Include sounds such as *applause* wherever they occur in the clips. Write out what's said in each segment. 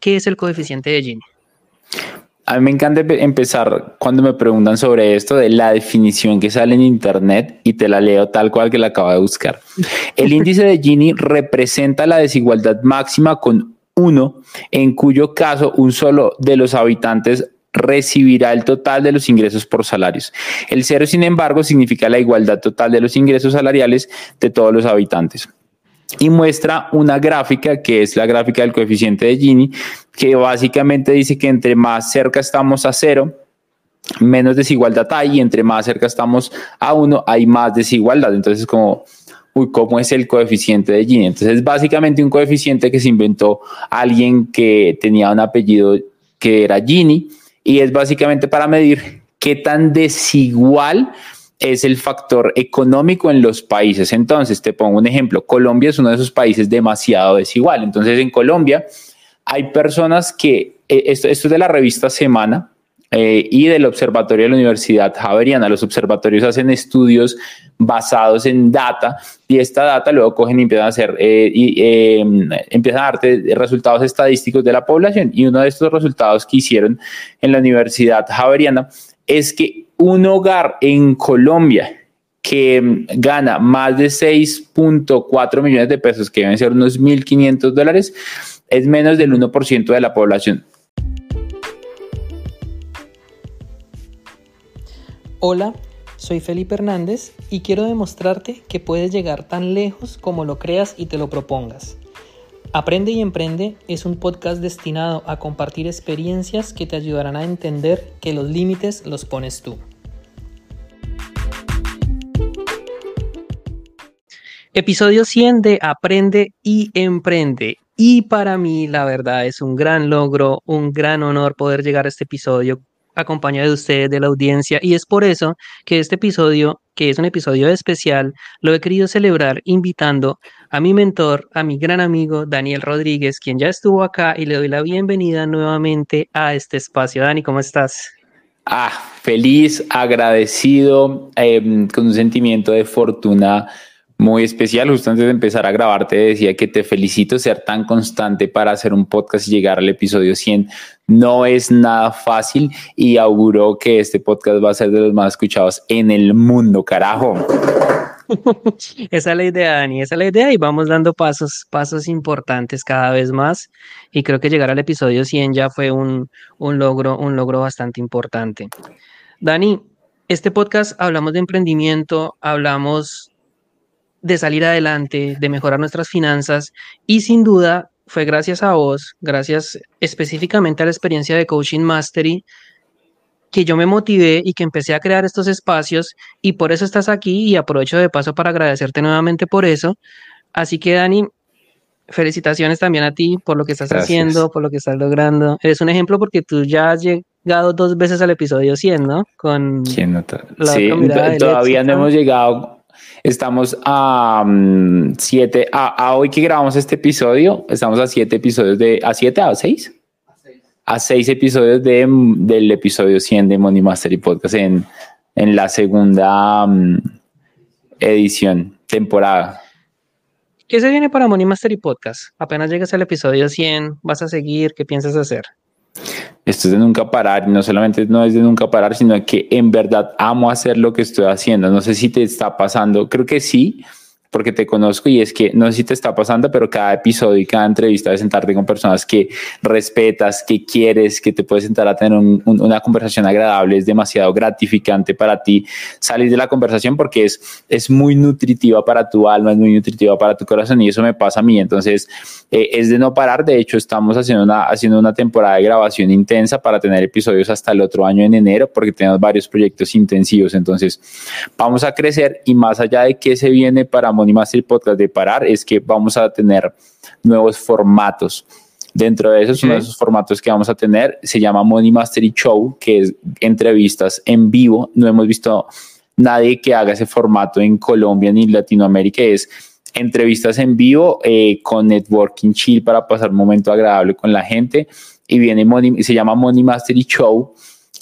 ¿qué es el coeficiente de Gini? A mí me encanta empezar cuando me preguntan sobre esto de la definición que sale en internet y te la leo tal cual que la acabo de buscar. El *laughs* índice de Gini representa la desigualdad máxima con uno, en cuyo caso un solo de los habitantes recibirá el total de los ingresos por salarios. El cero, sin embargo, significa la igualdad total de los ingresos salariales de todos los habitantes y muestra una gráfica que es la gráfica del coeficiente de Gini, que básicamente dice que entre más cerca estamos a cero, menos desigualdad hay y entre más cerca estamos a uno, hay más desigualdad. Entonces, como, uy, ¿cómo es el coeficiente de Gini? Entonces, es básicamente un coeficiente que se inventó alguien que tenía un apellido que era Gini y es básicamente para medir qué tan desigual es el factor económico en los países. Entonces, te pongo un ejemplo. Colombia es uno de esos países demasiado desigual. Entonces, en Colombia hay personas que, eh, esto, es de la revista Semana eh, y del Observatorio de la Universidad Javeriana. Los observatorios hacen estudios basados en data y esta data luego cogen y empiezan a hacer eh, y empiezan a darte resultados estadísticos de la población. Y uno de estos resultados que hicieron en la Universidad Javeriana es que un hogar en Colombia que gana más de 6.4 millones de pesos, que deben ser unos 1.500 dólares, es menos del 1% de la población. Hola, soy Felipe Hernández y quiero demostrarte que puedes llegar tan lejos como lo creas y te lo propongas. Aprende y Emprende es un podcast destinado a compartir experiencias que te ayudarán a entender que los límites los pones tú. Episodio 100 de Aprende y Emprende. Y para mí, la verdad, es un gran logro, un gran honor poder llegar a este episodio acompañado de ustedes, de la audiencia. Y es por eso que este episodio, que es un episodio especial, lo he querido celebrar invitando a mi mentor, a mi gran amigo Daniel Rodríguez, quien ya estuvo acá y le doy la bienvenida nuevamente a este espacio. Dani, ¿cómo estás? Ah, feliz, agradecido, em, con un sentimiento de fortuna muy especial. Justo antes de empezar a grabar te decía que te felicito ser tan constante para hacer un podcast y llegar al episodio 100. No es nada fácil y auguro que este podcast va a ser de los más escuchados en el mundo, carajo. *laughs* esa es la idea, Dani, esa es la idea y vamos dando pasos, pasos importantes cada vez más y creo que llegar al episodio 100 ya fue un, un logro, un logro bastante importante. Dani, este podcast hablamos de emprendimiento, hablamos de salir adelante, de mejorar nuestras finanzas y sin duda fue gracias a vos, gracias específicamente a la experiencia de Coaching Mastery, que yo me motivé y que empecé a crear estos espacios y por eso estás aquí y aprovecho de paso para agradecerte nuevamente por eso. Así que Dani, felicitaciones también a ti por lo que estás haciendo, por lo que estás logrando. Eres un ejemplo porque tú ya has llegado dos veces al episodio 100, ¿no? Con ¿Quién sí, todavía no hemos llegado Estamos a 7, mm, a, hoy que grabamos este episodio, estamos a 7 episodios de, a 7, a 6? A 6 episodios de, del episodio 100 de Money Mastery Podcast en, en la segunda mm, edición, temporada. ¿Qué se viene para Money Mastery Podcast? Apenas llegas al episodio 100, ¿vas a seguir? ¿Qué piensas hacer? Esto es de nunca parar, no solamente no es de nunca parar, sino que en verdad amo hacer lo que estoy haciendo. No sé si te está pasando, creo que sí, porque te conozco y es que no sé si te está pasando, pero cada episodio y cada entrevista de sentarte con personas que respetas, que quieres, que te puedes sentar a tener una conversación agradable, es demasiado gratificante para ti salir de la conversación porque es, es muy nutritiva para tu alma, es muy nutritiva para tu corazón y eso me pasa a mí. Entonces, eh, es de no parar. De hecho, estamos haciendo una, haciendo una temporada de grabación intensa para tener episodios hasta el otro año en enero porque tenemos varios proyectos intensivos. Entonces, vamos a crecer y más allá de qué se viene para Money Mastery Podcast de parar es que vamos a tener nuevos formatos. Dentro de esos, uno de esos formatos que vamos a tener se llama Money Mastery Show, que es entrevistas en vivo. No hemos visto nadie que haga ese formato en Colombia ni en Latinoamérica. Es entrevistas en vivo eh, con networking chill para pasar un momento agradable con la gente. Y viene Money, se llama Money Mastery Show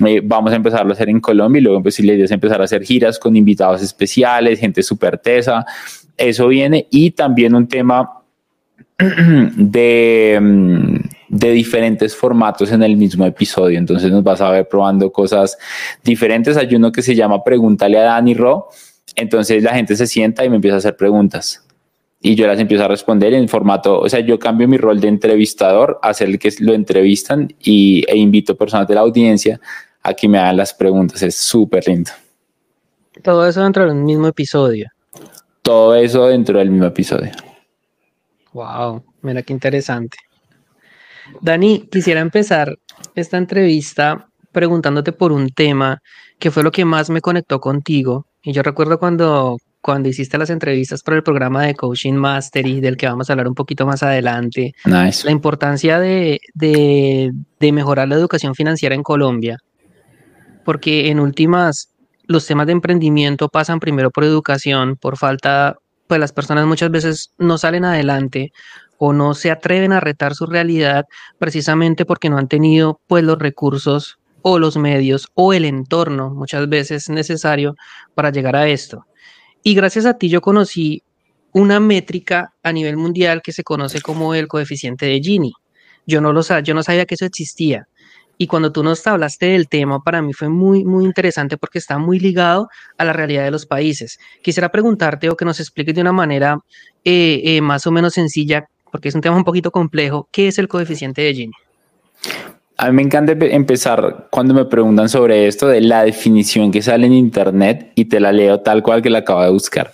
eh, vamos a empezarlo a hacer en Colombia y luego pues, la idea es empezar a hacer giras con invitados especiales, gente súper tesa. Eso viene y también un tema *clears throat* de, mm, de diferentes formatos en el mismo episodio. Entonces nos vas a ver probando cosas diferentes. Hay uno que se llama Pregúntale a Dani Ro. Entonces la gente se sienta y me empieza a hacer preguntas y yo las empiezo a responder en formato, o sea, yo cambio mi rol de entrevistador a ser el que lo entrevistan y, e invito personas de la audiencia a que me hagan las preguntas. Es súper lindo. Todo eso dentro del mismo episodio. Todo eso dentro del mismo episodio. Wow, mira qué interesante. Dani, quisiera empezar esta entrevista preguntándote por un tema que fue lo que más me conectó contigo. Y yo recuerdo cuando, cuando hiciste las entrevistas para el programa de Coaching Mastery, del que vamos a hablar un poquito más adelante, la importancia de, de, de mejorar la educación financiera en Colombia, porque en últimas los temas de emprendimiento pasan primero por educación, por falta, pues las personas muchas veces no salen adelante o no se atreven a retar su realidad precisamente porque no han tenido pues los recursos o los medios o el entorno muchas veces necesario para llegar a esto. Y gracias a ti yo conocí una métrica a nivel mundial que se conoce como el coeficiente de Gini. Yo no lo yo no sabía que eso existía. Y cuando tú nos hablaste del tema, para mí fue muy, muy interesante porque está muy ligado a la realidad de los países. Quisiera preguntarte o que nos expliques de una manera eh, eh, más o menos sencilla, porque es un tema un poquito complejo, ¿qué es el coeficiente de Gini? A mí me encanta empezar cuando me preguntan sobre esto de la definición que sale en Internet y te la leo tal cual que la acabo de buscar.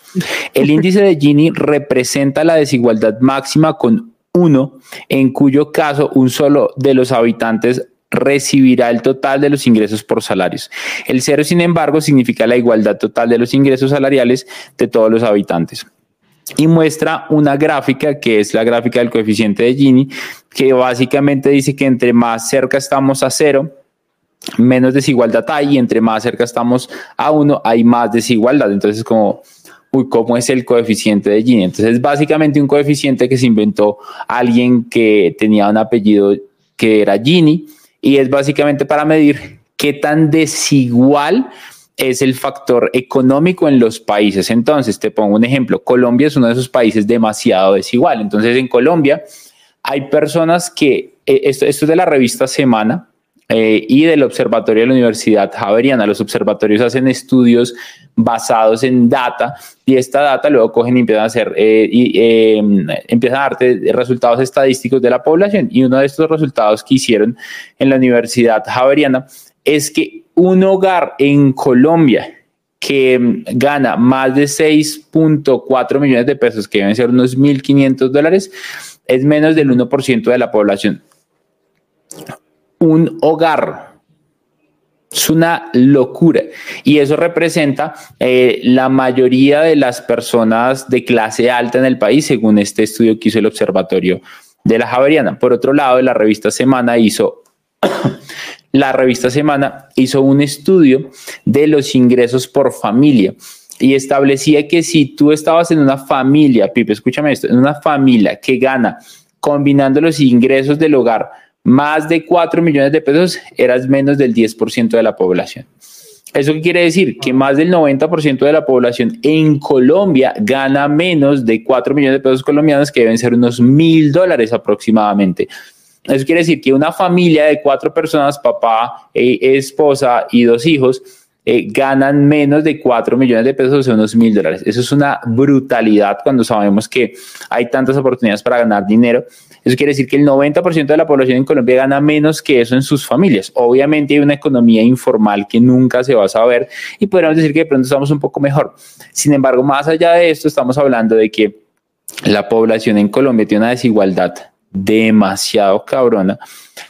El índice de Gini representa la desigualdad máxima con uno, en cuyo caso un solo de los habitantes recibirá el total de los ingresos por salarios. El cero, sin embargo, significa la igualdad total de los ingresos salariales de todos los habitantes y muestra una gráfica que es la gráfica del coeficiente de Gini, que básicamente dice que entre más cerca estamos a cero, menos desigualdad hay y entre más cerca estamos a uno, hay más desigualdad. Entonces, como, uy, ¿cómo es el coeficiente de Gini? Entonces, es básicamente un coeficiente que se inventó alguien que tenía un apellido que era Gini y es básicamente para medir qué tan desigual es el factor económico en los países. Entonces, te pongo un ejemplo. Colombia es uno de esos países demasiado desigual. Entonces, en Colombia hay personas que, eh, esto, es de la revista Semana eh, y del Observatorio de la Universidad Javeriana. Los observatorios hacen estudios basados en data y esta data luego cogen y empiezan a hacer eh, y em, empiezan a darte resultados estadísticos de la población. Y uno de estos resultados que hicieron en la Universidad Javeriana es que un hogar en Colombia que gana más de 6.4 millones de pesos, que deben ser unos 1.500 dólares, es menos del 1% de la población. Un hogar. Es una locura. Y eso representa eh, la mayoría de las personas de clase alta en el país, según este estudio que hizo el Observatorio de la Javeriana. Por otro lado, la revista Semana hizo *coughs* la revista Semana hizo un estudio de los ingresos por familia y establecía que si tú estabas en una familia, Pipe, escúchame esto, en una familia que gana combinando los ingresos del hogar más de 4 millones de pesos, eras menos del 10% de la población. ¿Eso qué quiere decir? Que más del 90% de la población en Colombia gana menos de 4 millones de pesos colombianos, que deben ser unos mil dólares aproximadamente. Eso quiere decir que una familia de cuatro personas, papá, eh, esposa y dos hijos, eh, ganan menos de cuatro millones de pesos, o sea, unos mil dólares. Eso es una brutalidad cuando sabemos que hay tantas oportunidades para ganar dinero. Eso quiere decir que el 90% de la población en Colombia gana menos que eso en sus familias. Obviamente hay una economía informal que nunca se va a saber y podríamos decir que de pronto estamos un poco mejor. Sin embargo, más allá de esto, estamos hablando de que la población en Colombia tiene una desigualdad demasiado cabrona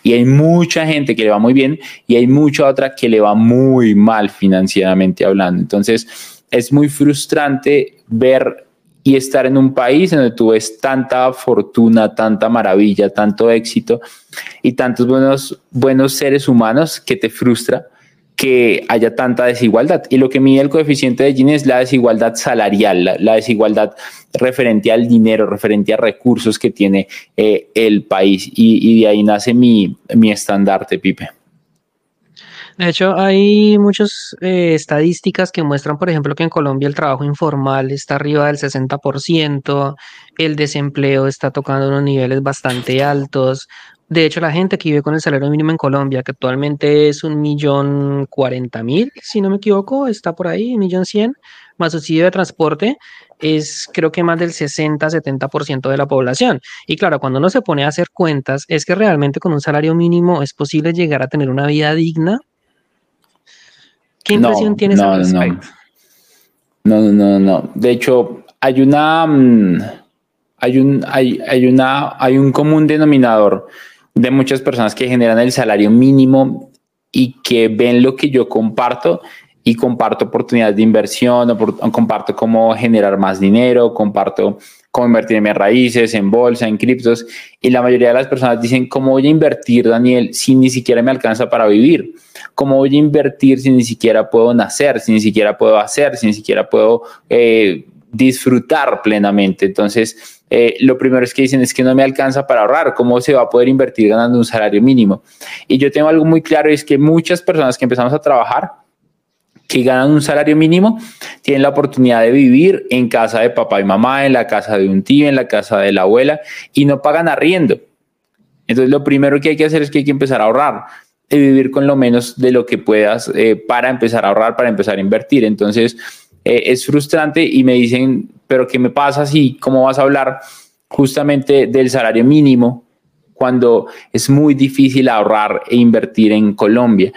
y hay mucha gente que le va muy bien y hay mucha otra que le va muy mal financieramente hablando. Entonces es muy frustrante ver y estar en un país en donde tú ves tanta fortuna, tanta maravilla, tanto éxito y tantos buenos, buenos seres humanos que te frustra que haya tanta desigualdad. Y lo que mide el coeficiente de Gini es la desigualdad salarial, la, desigualdad referente al dinero, referente a recursos que tiene eh, el país. Y, de ahí nace mi, mi estandarte, Pipe. De hecho, hay muchas eh, estadísticas que muestran, por ejemplo, que en Colombia el trabajo informal está arriba del 60%, el desempleo está tocando unos niveles bastante altos, De hecho, la gente que vive con el salario mínimo en Colombia, que actualmente es un millón cuarenta mil, si no me equivoco, está por ahí, un millón cien, más subsidio de transporte, es creo que más del 60-70% de la población. Y claro, cuando uno se pone a hacer cuentas, es que realmente con un salario mínimo es posible llegar a tener una vida digna. ¿Qué impresión tienes no, al no, respecto? No, no, no, no. De hecho, hay una, mm, hay un, hay, hay una, hay un común denominador de muchas personas que generan el salario mínimo y que ven lo que yo comparto y comparto oportunidades de inversión, o comparto cómo generar más dinero, comparto cómo invertir en mis raíces, en bolsa, en criptos. Y la mayoría de las personas dicen, ¿cómo voy a invertir, Daniel, si ni siquiera me alcanza para vivir? ¿Cómo voy a invertir si ni siquiera puedo nacer, si ni siquiera puedo hacer, si ni siquiera puedo eh, disfrutar plenamente? Entonces, eh, lo primero es que dicen es que no me alcanza para ahorrar. ¿Cómo se va a poder invertir ganando un salario mínimo? Y yo tengo algo muy claro, y es que muchas personas que empezamos a trabajar, que ganan un salario mínimo tienen la oportunidad de vivir en casa de papá y mamá, en la casa de un tío, en la casa de la abuela y no pagan arriendo. Entonces lo primero que hay que hacer es que hay que empezar a ahorrar y vivir con lo menos de lo que puedas eh, para empezar a ahorrar, para empezar a invertir. Entonces eh, es frustrante y me dicen, pero ¿qué me pasa si, cómo vas a hablar justamente del salario mínimo cuando es muy difícil ahorrar e invertir en Colombia?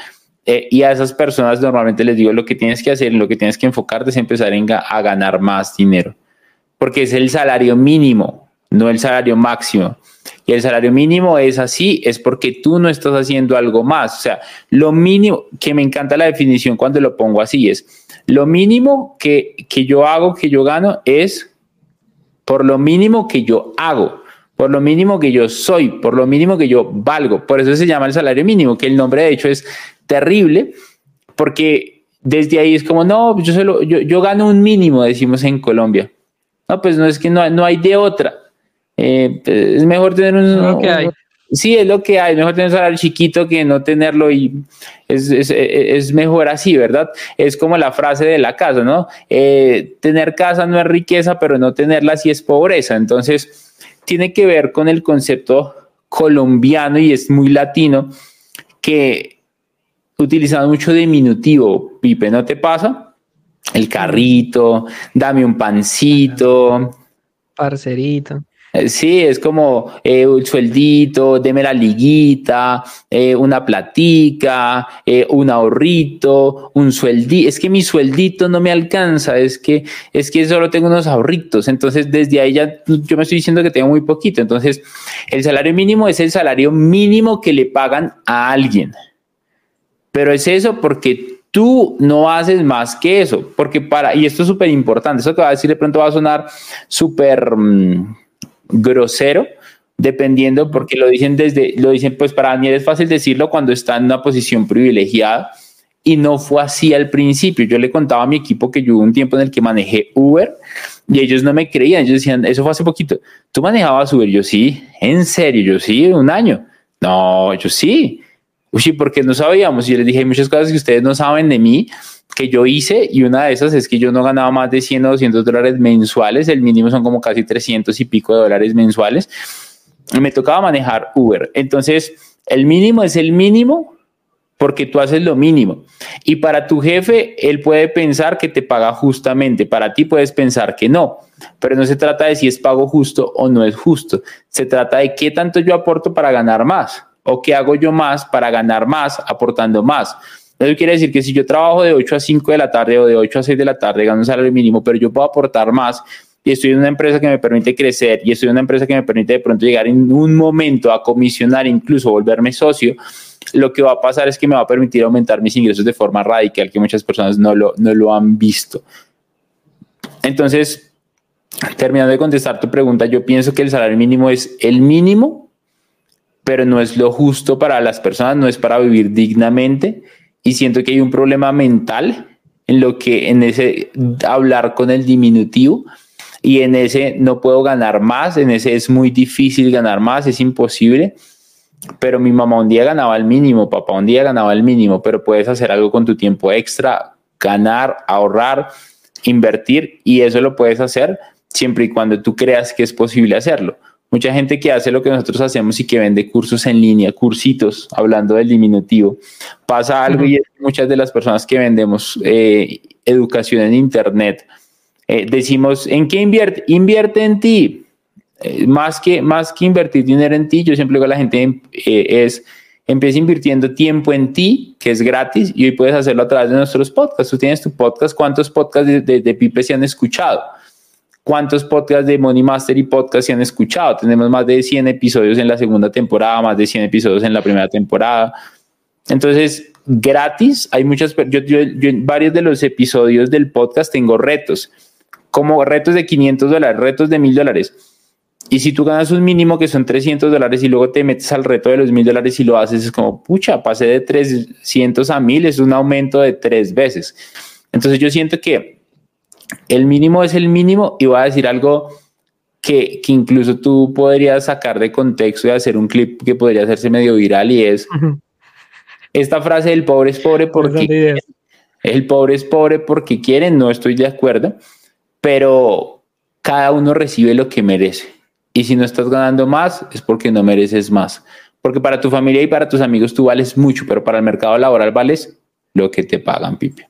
Eh, y a esas personas normalmente les digo lo que tienes que hacer, lo que tienes que enfocarte es empezar a ganar más dinero, porque es el salario mínimo, no el salario máximo. Y el salario mínimo es así, es porque tú no estás haciendo algo más. O sea, lo mínimo, que me encanta la definición cuando lo pongo así, es lo mínimo que, que yo hago, que yo gano, es por lo mínimo que yo hago por lo mínimo que yo soy, por lo mínimo que yo valgo. Por eso se llama el salario mínimo, que el nombre de hecho es terrible, porque desde ahí es como, no, yo, solo, yo, yo gano un mínimo, decimos en Colombia. No, pues no es que no, no hay de otra. Eh, es mejor tener un... Lo que hay. Sí, es lo que hay. Mejor tener un salario chiquito que no tenerlo y es, es, es, mejor así, ¿verdad? Es como la frase de la casa, ¿no? Eh, tener casa no es riqueza, pero no tenerla sí es pobreza. Entonces, tiene que ver con el concepto colombiano y es muy latino que utilizando mucho diminutivo, Pipe, ¿no te pasa? El carrito, dame un pancito. Parcerito. Eh, sí, es como eh, un sueldito, deme la liguita, eh, una platica, un ahorrito, un sueldito. Es que mi sueldito no me alcanza, es que, es que solo tengo unos ahorritos. Entonces, desde ahí ya yo me estoy diciendo que tengo muy poquito. Entonces, el salario mínimo es el salario mínimo que le pagan a alguien. Pero es eso porque tú no haces más que eso, porque para, y esto es súper importante, eso que va a decir de pronto va a sonar súper mm, grosero, dependiendo, porque lo dicen desde, lo dicen, pues para Daniel es fácil decirlo cuando está en una posición privilegiada, y no fue así al principio. Yo le contaba a mi equipo que yo hubo un tiempo en el que manejé Uber y ellos no me creían, ellos decían, eso fue hace poquito, tú manejabas Uber, yo sí, en serio, yo sí, un año. No, yo sí. Uy, porque no sabíamos. Y yo les dije, muchas cosas que ustedes no saben de mí que yo hice y una de esas es que yo no ganaba más de 100 o 200 dólares mensuales, el mínimo son como casi 300 y pico de dólares mensuales. Y me tocaba manejar Uber. Entonces, el mínimo es el mínimo porque tú haces lo mínimo. Y para tu jefe, él puede pensar que te paga justamente, para ti puedes pensar que no, pero no se trata de si es pago justo o no es justo, se trata de qué tanto yo aporto para ganar más o qué hago yo más para ganar más aportando más. Eso quiere decir que si yo trabajo de 8 a 5 de la tarde o de 8 a 6 de la tarde, gano un salario mínimo, pero yo puedo aportar más y estoy en una empresa que me permite crecer y estoy en una empresa que me permite de pronto llegar en un momento a comisionar, incluso volverme socio, lo que va a pasar es que me va a permitir aumentar mis ingresos de forma radical, que muchas personas no lo, no lo han visto. Entonces, terminando de contestar tu pregunta, yo pienso que el salario mínimo es el mínimo pero no es lo justo para las personas, no es para vivir dignamente. Y siento que hay un problema mental en lo que en ese hablar con el diminutivo y en ese no puedo ganar más, en ese es muy difícil ganar más, es imposible. Pero mi mamá un día ganaba el mínimo, papá un día ganaba el mínimo, pero puedes hacer algo con tu tiempo extra, ganar, ahorrar, invertir y eso lo puedes hacer siempre y cuando tú creas que es posible hacerlo mucha gente que hace lo que nosotros hacemos y que vende cursos en línea, cursitos, hablando del diminutivo. Pasa algo y muchas de las personas que vendemos eh, educación en Internet, eh, decimos, ¿en qué invierte? Invierte en ti. Eh, más, que, más que invertir dinero en ti, yo siempre digo a la gente es, empieza invirtiendo tiempo en ti, que es gratis, y hoy puedes hacerlo a través de nuestros podcasts. Tú tienes tu podcast, ¿cuántos podcasts de, de, de Pipe se han escuchado? ¿Cuántos podcasts de Money Master y podcast se han escuchado? Tenemos más de 100 episodios en la segunda temporada, más de 100 episodios en la primera temporada. Entonces, gratis, hay muchas, yo, yo, en varios de los episodios del podcast tengo retos, como retos de 500 dólares, retos de 1000 dólares. Y si tú ganas un mínimo que son 300 dólares y luego te metes al reto de los 1000 dólares y lo haces, es como, pucha, pasé de 300 a 1000, es un aumento de tres veces. Entonces yo siento que el mínimo es el mínimo y voy a decir algo que, incluso tú podrías sacar de contexto y hacer un clip que podría hacerse medio viral y es esta frase del pobre es pobre porque el pobre es pobre porque quiere, no estoy de acuerdo, pero cada uno recibe lo que merece. Y si no estás ganando más, es porque no mereces más. Porque para tu familia y para tus amigos tú vales mucho, pero para el mercado laboral vales lo que te pagan, Pipe.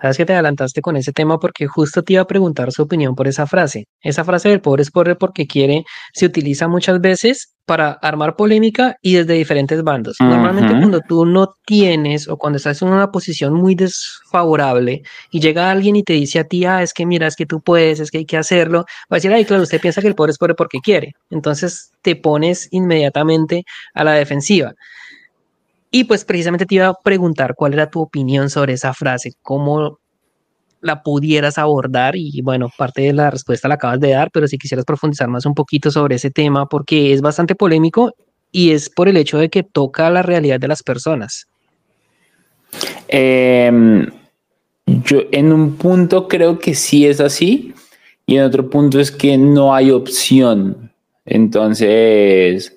Sabes que te adelantaste con ese tema porque justo te iba a preguntar su opinión por esa frase. Esa frase del pobre es pobre porque quiere se utiliza muchas veces para armar polémica y desde diferentes bandos. Normalmente cuando tú no tienes o cuando estás en una posición muy desfavorable y llega alguien y te dice a ti, ah, es que mira, es que tú puedes, es que hay que hacerlo, va a decir, ay, claro, usted piensa que el pobre es pobre porque quiere. Entonces te pones inmediatamente a la defensiva. Y pues precisamente te iba a preguntar cuál era tu opinión sobre esa frase, cómo la pudieras abordar y bueno, parte de la respuesta la acabas de dar, pero si quisieras profundizar más un poquito sobre ese tema porque es bastante polémico y es por el hecho de que toca la realidad de las personas. Em, yo en un punto creo que sí es así y en otro punto es que no hay opción. Entonces,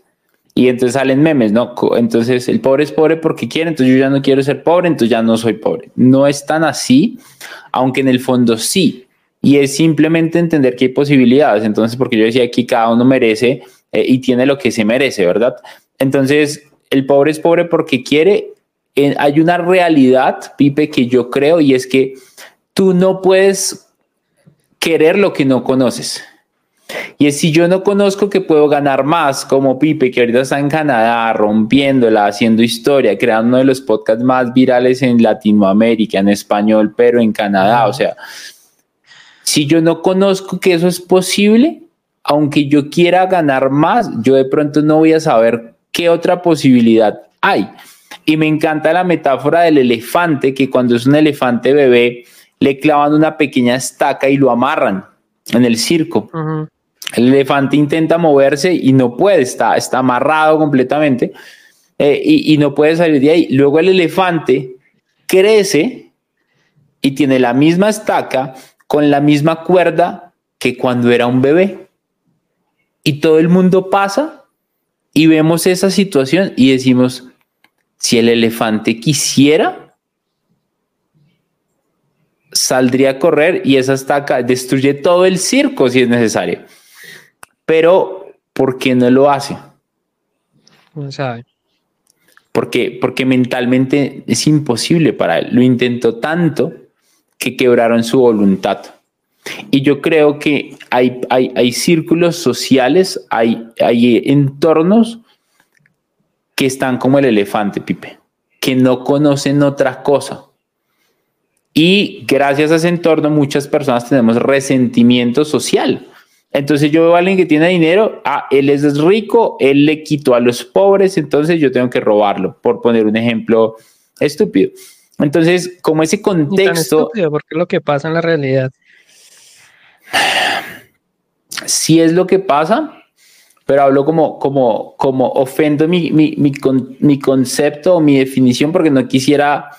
y entonces salen memes, ¿no? Entonces el pobre es pobre porque quiere, entonces yo ya no quiero ser pobre, entonces ya no soy pobre. No es tan así, aunque en el fondo sí. Y es simplemente entender que hay posibilidades. Entonces, porque yo decía aquí cada uno merece eh, y tiene lo que se merece, ¿verdad? Entonces, el pobre es pobre porque quiere. Eh, hay una realidad, Pipe, que yo creo y es que tú no puedes querer lo que no conoces. Y es si yo no conozco que puedo ganar más, como Pipe, que ahorita está en Canadá, rompiéndola, haciendo historia, creando uno de los podcasts más virales en Latinoamérica, en español, pero en Canadá. O sea, si yo no conozco que eso es posible, aunque yo quiera ganar más, yo de pronto no voy a saber qué otra posibilidad hay. Y me encanta la metáfora del elefante, que cuando es un elefante bebé, le clavan una pequeña estaca y lo amarran en el circo. El elefante intenta moverse y no puede, está, está amarrado completamente eh, y, no puede salir de ahí. Luego el elefante crece y tiene la misma estaca con la misma cuerda que cuando era un bebé. Y todo el mundo pasa y vemos esa situación y decimos, si el elefante quisiera, saldría a correr y esa estaca destruye todo el circo si es necesario. Pero, ¿por qué no lo hace? No sabe. Porque, porque mentalmente es imposible para él. Lo intentó tanto que quebraron su voluntad. Y yo creo que hay, hay, hay círculos sociales, hay, hay entornos que están como el elefante, Pipe, que no conocen otra cosa. Y gracias a ese entorno muchas personas tenemos resentimiento social entonces yo veo a alguien que tiene dinero, ah, él es rico, él le quitó a los pobres, entonces yo tengo que robarlo, por poner un ejemplo estúpido. Entonces, como ese contexto... Estúpido, porque es lo que pasa en la realidad. Sí es lo que pasa, pero hablo como, como, como ofendo mi, mi, mi, mi concepto o mi definición porque no quisiera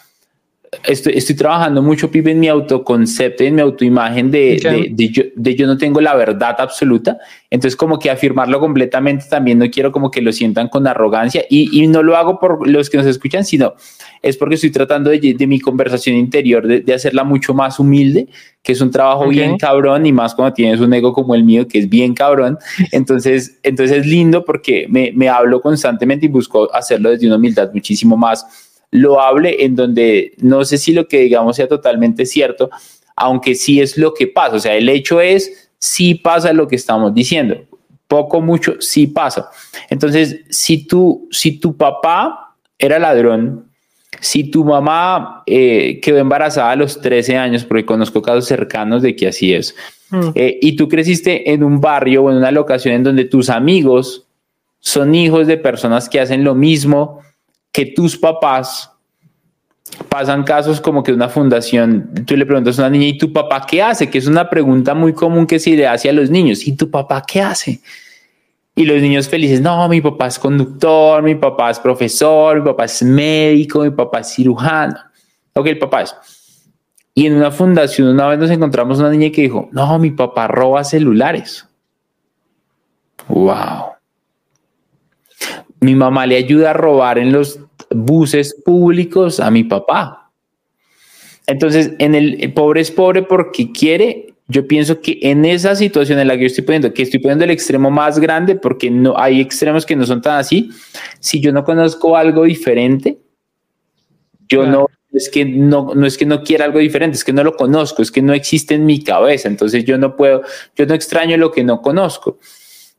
estoy, estoy trabajando mucho, Pipe, en mi autoconcepto, en mi autoimagen de, de, yo, de yo no tengo la verdad absoluta. Entonces, como que afirmarlo completamente también no quiero como que lo sientan con arrogancia y, y no lo hago por los que nos escuchan, sino es porque estoy tratando de, de mi conversación interior, de, de, hacerla mucho más humilde, que es un trabajo okay. bien cabrón y más cuando tienes un ego como el mío, que es bien cabrón. Entonces, entonces es lindo porque me, me hablo constantemente y busco hacerlo desde una humildad muchísimo más lo hable en donde no sé si lo que digamos sea totalmente cierto, aunque sí es lo que pasa. O sea, el hecho es, sí pasa lo que estamos diciendo. Poco, mucho, sí pasa. Entonces, si, tú, si tu papá era ladrón, si tu mamá eh, quedó embarazada a los 13 años, porque conozco casos cercanos de que así es, mm. eh, y tú creciste en un barrio o en una locación en donde tus amigos son hijos de personas que hacen lo mismo, que tus papás pasan casos como que una fundación, tú le preguntas a una niña, ¿y tu papá qué hace? Que es una pregunta muy común que se le hace a los niños, ¿y tu papá qué hace? Y los niños felices, no, mi papá es conductor, mi papá es profesor, mi papá es médico, mi papá es cirujano. Ok, el papá es. Y en una fundación una vez nos encontramos una niña que dijo, no, mi papá roba celulares. Wow. Mi mamá le ayuda a robar en los buses públicos a mi papá. Entonces, en el, pobre es pobre porque quiere. Yo pienso que en esa situación en la que yo estoy poniendo, que estoy poniendo el extremo más grande, porque no hay extremos que no son tan así. Si yo no conozco algo diferente, yo no es que no, no es que no quiera algo diferente, es que no lo conozco, es que no existe en mi cabeza. Entonces yo no puedo, yo no extraño lo que no conozco.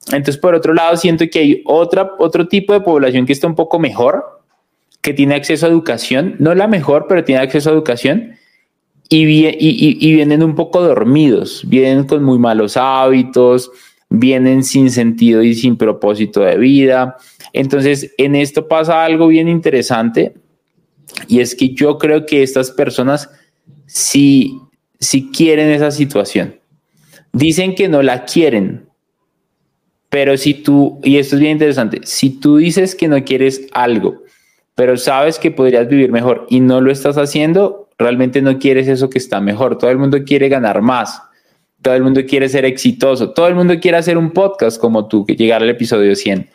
Entonces, por otro lado, siento que hay otra, otro tipo de población que está un poco mejor, que tiene acceso a educación, no la mejor, pero tiene acceso a educación y, y, vienen un poco dormidos, vienen con muy malos hábitos, vienen sin sentido y sin propósito de vida. Entonces, en esto pasa algo bien interesante y es que yo creo que estas personas sí, sí quieren esa situación. Dicen que no la quieren, pero si tú, y esto es bien interesante, si tú dices que no quieres algo, pero sabes que podrías vivir mejor y no lo estás haciendo, realmente no quieres eso que está mejor. Todo el mundo quiere ganar más. Todo el mundo quiere ser exitoso. Todo el mundo quiere hacer un podcast como tú, que llegar al episodio 100.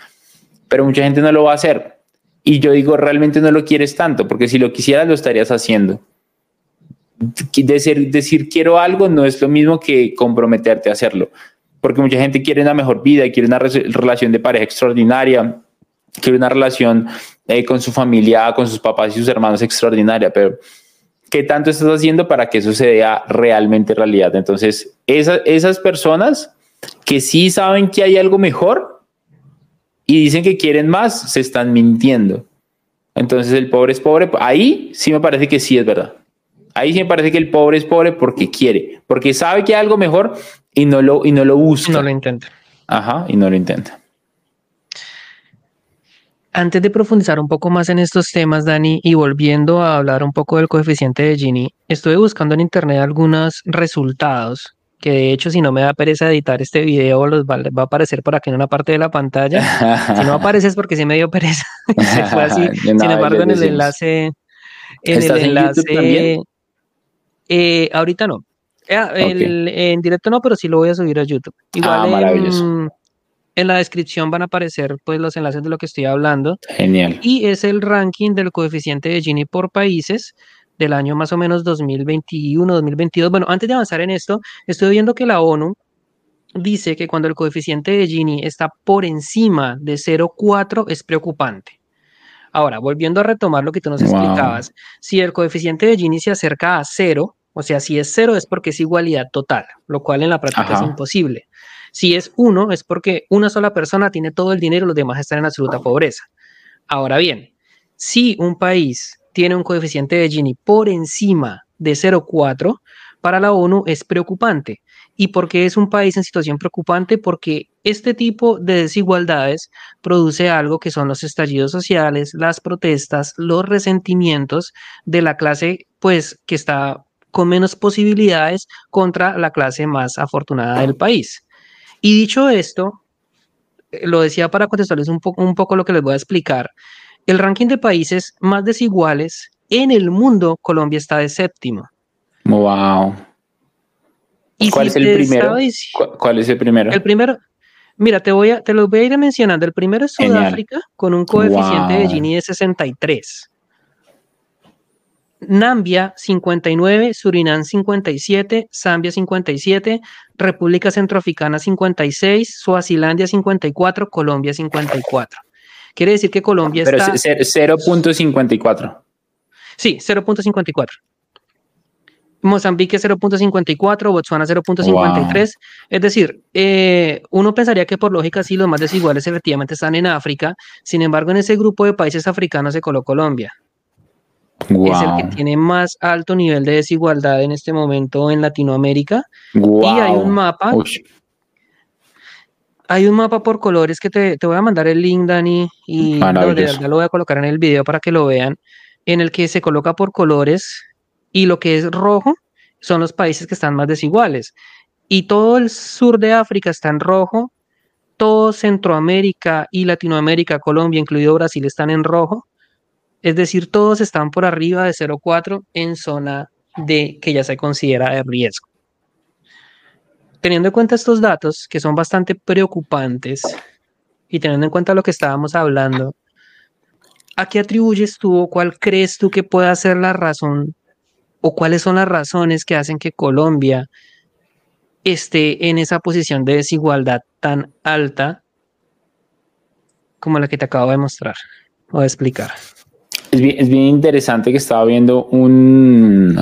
Pero mucha gente no lo va a hacer. Y yo digo, realmente no lo quieres tanto, porque si lo quisieras, lo estarías haciendo. Decir, decir quiero algo no es lo mismo que comprometerte a hacerlo. Porque mucha gente quiere una mejor vida, quiere una relación de pareja extraordinaria, quiere una relación eh, con su familia, con sus papás y sus hermanos extraordinaria, pero ¿qué tanto estás haciendo para que eso se vea realmente realidad? Entonces, esa, esas personas que sí saben que hay algo mejor y dicen que quieren más, se están mintiendo. Entonces, el pobre es pobre. Ahí sí me parece que sí es verdad. Ahí sí me parece que el pobre es pobre porque quiere, porque sabe que hay algo mejor y no lo, y no lo busca. No lo intenta. Ajá, y no lo intenta. Antes de profundizar un poco más en estos temas, Dani, y volviendo a hablar un poco del coeficiente de Gini, estuve buscando en internet algunos resultados que de hecho si no me da pereza editar este video los va, va, a aparecer por aquí en una parte de la pantalla. si no aparece es porque sí me dio pereza. *laughs* Se fue así. *laughs* Sin embargo, en el enlace, en el enlace, eh, ahorita no. Eh, el, okay. En directo no, pero sí lo voy a subir a YouTube. Igual ah, maravilloso. En la descripción van a aparecer pues los enlaces de lo que estoy hablando. Genial. Y es el ranking del coeficiente de Gini por países del año más o menos 2021, 2022. Bueno, antes de avanzar en esto, estoy viendo que la ONU dice que cuando el coeficiente de Gini está por encima de 0,4 es preocupante. Ahora, volviendo a retomar lo que tú nos wow. explicabas, si el coeficiente de Gini se acerca a 0, o sea, si es 0 es porque es igualdad total, lo cual en la práctica Ajá. es imposible. Si es uno, es porque una sola persona tiene todo el dinero y los demás están en absoluta pobreza. Ahora bien, si un país tiene un coeficiente de Gini por encima de 0,4, para la ONU es preocupante. ¿Y por qué es un país en situación preocupante? Porque este tipo de desigualdades produce algo que son los estallidos sociales, las protestas, los resentimientos de la clase, pues, que está con menos posibilidades contra la clase más afortunada del país. Y dicho esto, eh, lo decía para contestarles un, po un poco lo que les voy a explicar, el ranking de países más desiguales en el mundo, Colombia está de séptimo. Wow. ¿Cuál es el primero? ¿Cuál es el primero? El primero, mira, te voy a, te los voy a ir mencionando. El primero es Sudáfrica con un coeficiente de Gini de 63. Nambia 59, Surinam 57, Zambia 57, República Centroafricana 56, Suazilandia 54, Colombia 54. Quiere decir que Colombia Pero está... 0.54. Sí, 0.54. Mozambique 0.54, Botswana 0.53. Es decir, eh, uno pensaría que por lógica sí los más desiguales efectivamente están en África. Sin embargo, en ese grupo de países africanos se colocó Colombia. Es el que tiene más alto nivel de desigualdad en este momento en Latinoamérica. Y hay un mapa. Hay un mapa por colores que te, voy a mandar el link, Dani, y lo, de lo voy a colocar en el video para que lo vean, en el que se coloca por colores y lo que es rojo son los países que están más desiguales. Y todo el sur de África está en rojo, todo Centroamérica y Latinoamérica, Colombia, incluido Brasil, están en rojo. Es decir, todos están por arriba de 0,4 en zona de que ya se considera de riesgo. Teniendo en cuenta estos datos, que son bastante preocupantes, y teniendo en cuenta lo que estábamos hablando, ¿a qué atribuyes tú o cuál crees tú que pueda ser la razón o cuáles son las razones que hacen que Colombia esté en esa posición de desigualdad tan alta como la que te acabo de mostrar o de explicar. Es bien, interesante que estaba viendo un,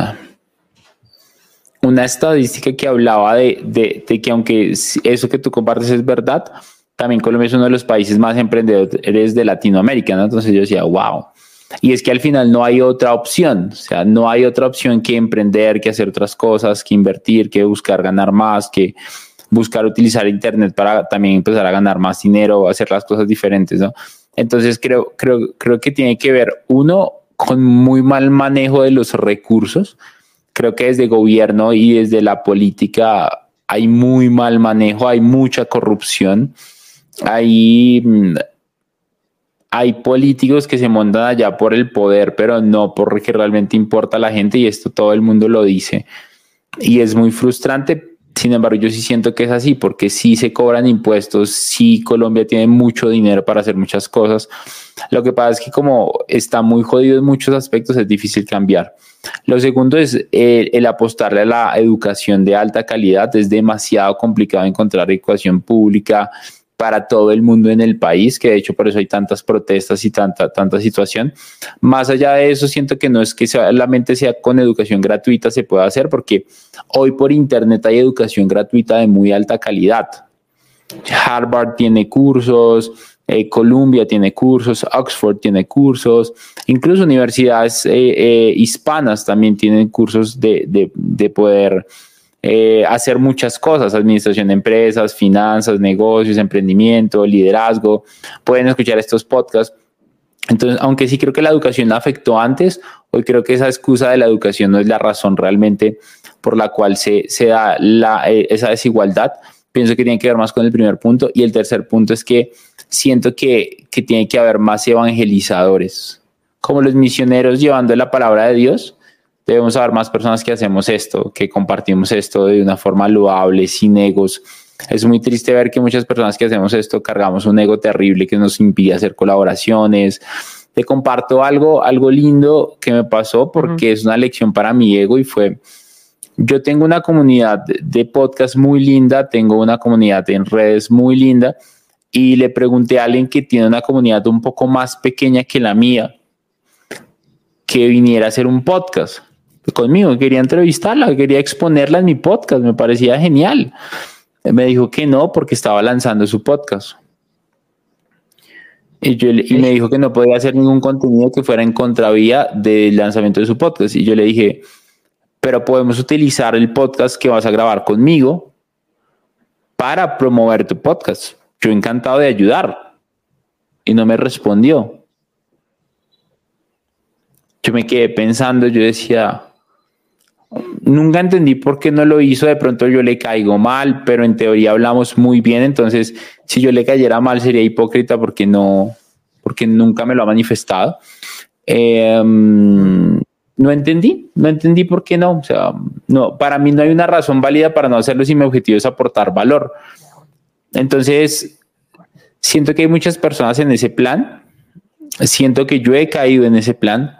una estadística que hablaba de, que aunque eso que tú compartes es verdad, también Colombia es uno de los países más emprendedores de Latinoamérica, Entonces yo decía, wow, y es que al final no hay otra opción, o sea, no hay otra opción que emprender, que hacer otras cosas, que invertir, que buscar ganar más, que buscar utilizar Internet para también empezar a ganar más dinero, hacer las cosas diferentes, ¿no? Entonces creo, creo, creo que tiene que ver, uno, con muy mal manejo de los recursos. Creo que desde gobierno y desde la política hay muy mal manejo, hay mucha corrupción, hay mm, hay políticos que se montan allá por el poder, pero no porque realmente importa a la gente y esto todo el mundo lo dice. Y es muy frustrante. Sin embargo, yo sí siento que es así, porque sí se cobran impuestos, sí Colombia tiene mucho dinero para hacer muchas cosas. Lo que pasa es que como está muy jodido en muchos aspectos, es difícil cambiar. Lo segundo es eh, el apostarle a la educación de alta calidad. Es demasiado complicado encontrar educación pública para todo el mundo en el país, que de hecho por eso hay tantas protestas y tanta, tanta situación. Más allá de eso, siento que no es que solamente sea con educación gratuita se pueda hacer, porque hoy por Internet hay educación gratuita de muy alta calidad. Harvard tiene cursos, eh, Columbia tiene cursos, Oxford tiene cursos, incluso universidades eh, eh, hispanas también tienen cursos de, de, de poder eh, hacer muchas cosas, administración de empresas, finanzas, negocios, emprendimiento, liderazgo. Pueden escuchar estos podcasts. Entonces, aunque sí creo que la educación afectó antes, hoy creo que esa excusa de la educación no es la razón realmente por la cual se, se da eh, esa desigualdad. Pienso que tiene que ver más con el primer punto. Y el tercer punto es que siento que, que tiene que haber más evangelizadores, como los misioneros llevando la palabra de Dios debemos haber más personas que hacemos esto, que compartimos esto de una forma loable, sin egos. Es muy triste ver que muchas personas que hacemos esto cargamos un ego terrible que nos impide hacer colaboraciones. Te comparto algo, algo lindo que me pasó porque es una lección para mi ego y fue, yo tengo una comunidad de podcast muy linda, tengo una comunidad en redes muy linda y le pregunté a alguien que tiene una comunidad un poco más pequeña que la mía que viniera a hacer un podcast conmigo, quería entrevistarla, quería exponerla en mi podcast, me parecía genial. Me dijo que no porque estaba lanzando su podcast. Y, yo, y me dijo que no podía hacer ningún contenido que fuera en contravía del lanzamiento de su podcast. Y yo le dije, pero podemos utilizar el podcast que vas a grabar conmigo para promover tu podcast. Yo encantado de ayudar. Y no me respondió. Yo me quedé pensando, yo decía, Nunca entendí por qué no lo hizo. De pronto yo le caigo mal, pero en teoría hablamos muy bien. Entonces, si yo le cayera mal, sería hipócrita porque no, porque nunca me lo ha manifestado. Em, no entendí, no entendí por qué no. O sea, no, para mí no hay una razón válida para no hacerlo si mi objetivo es aportar valor. Entonces, siento que hay muchas personas en ese plan. Siento que yo he caído en ese plan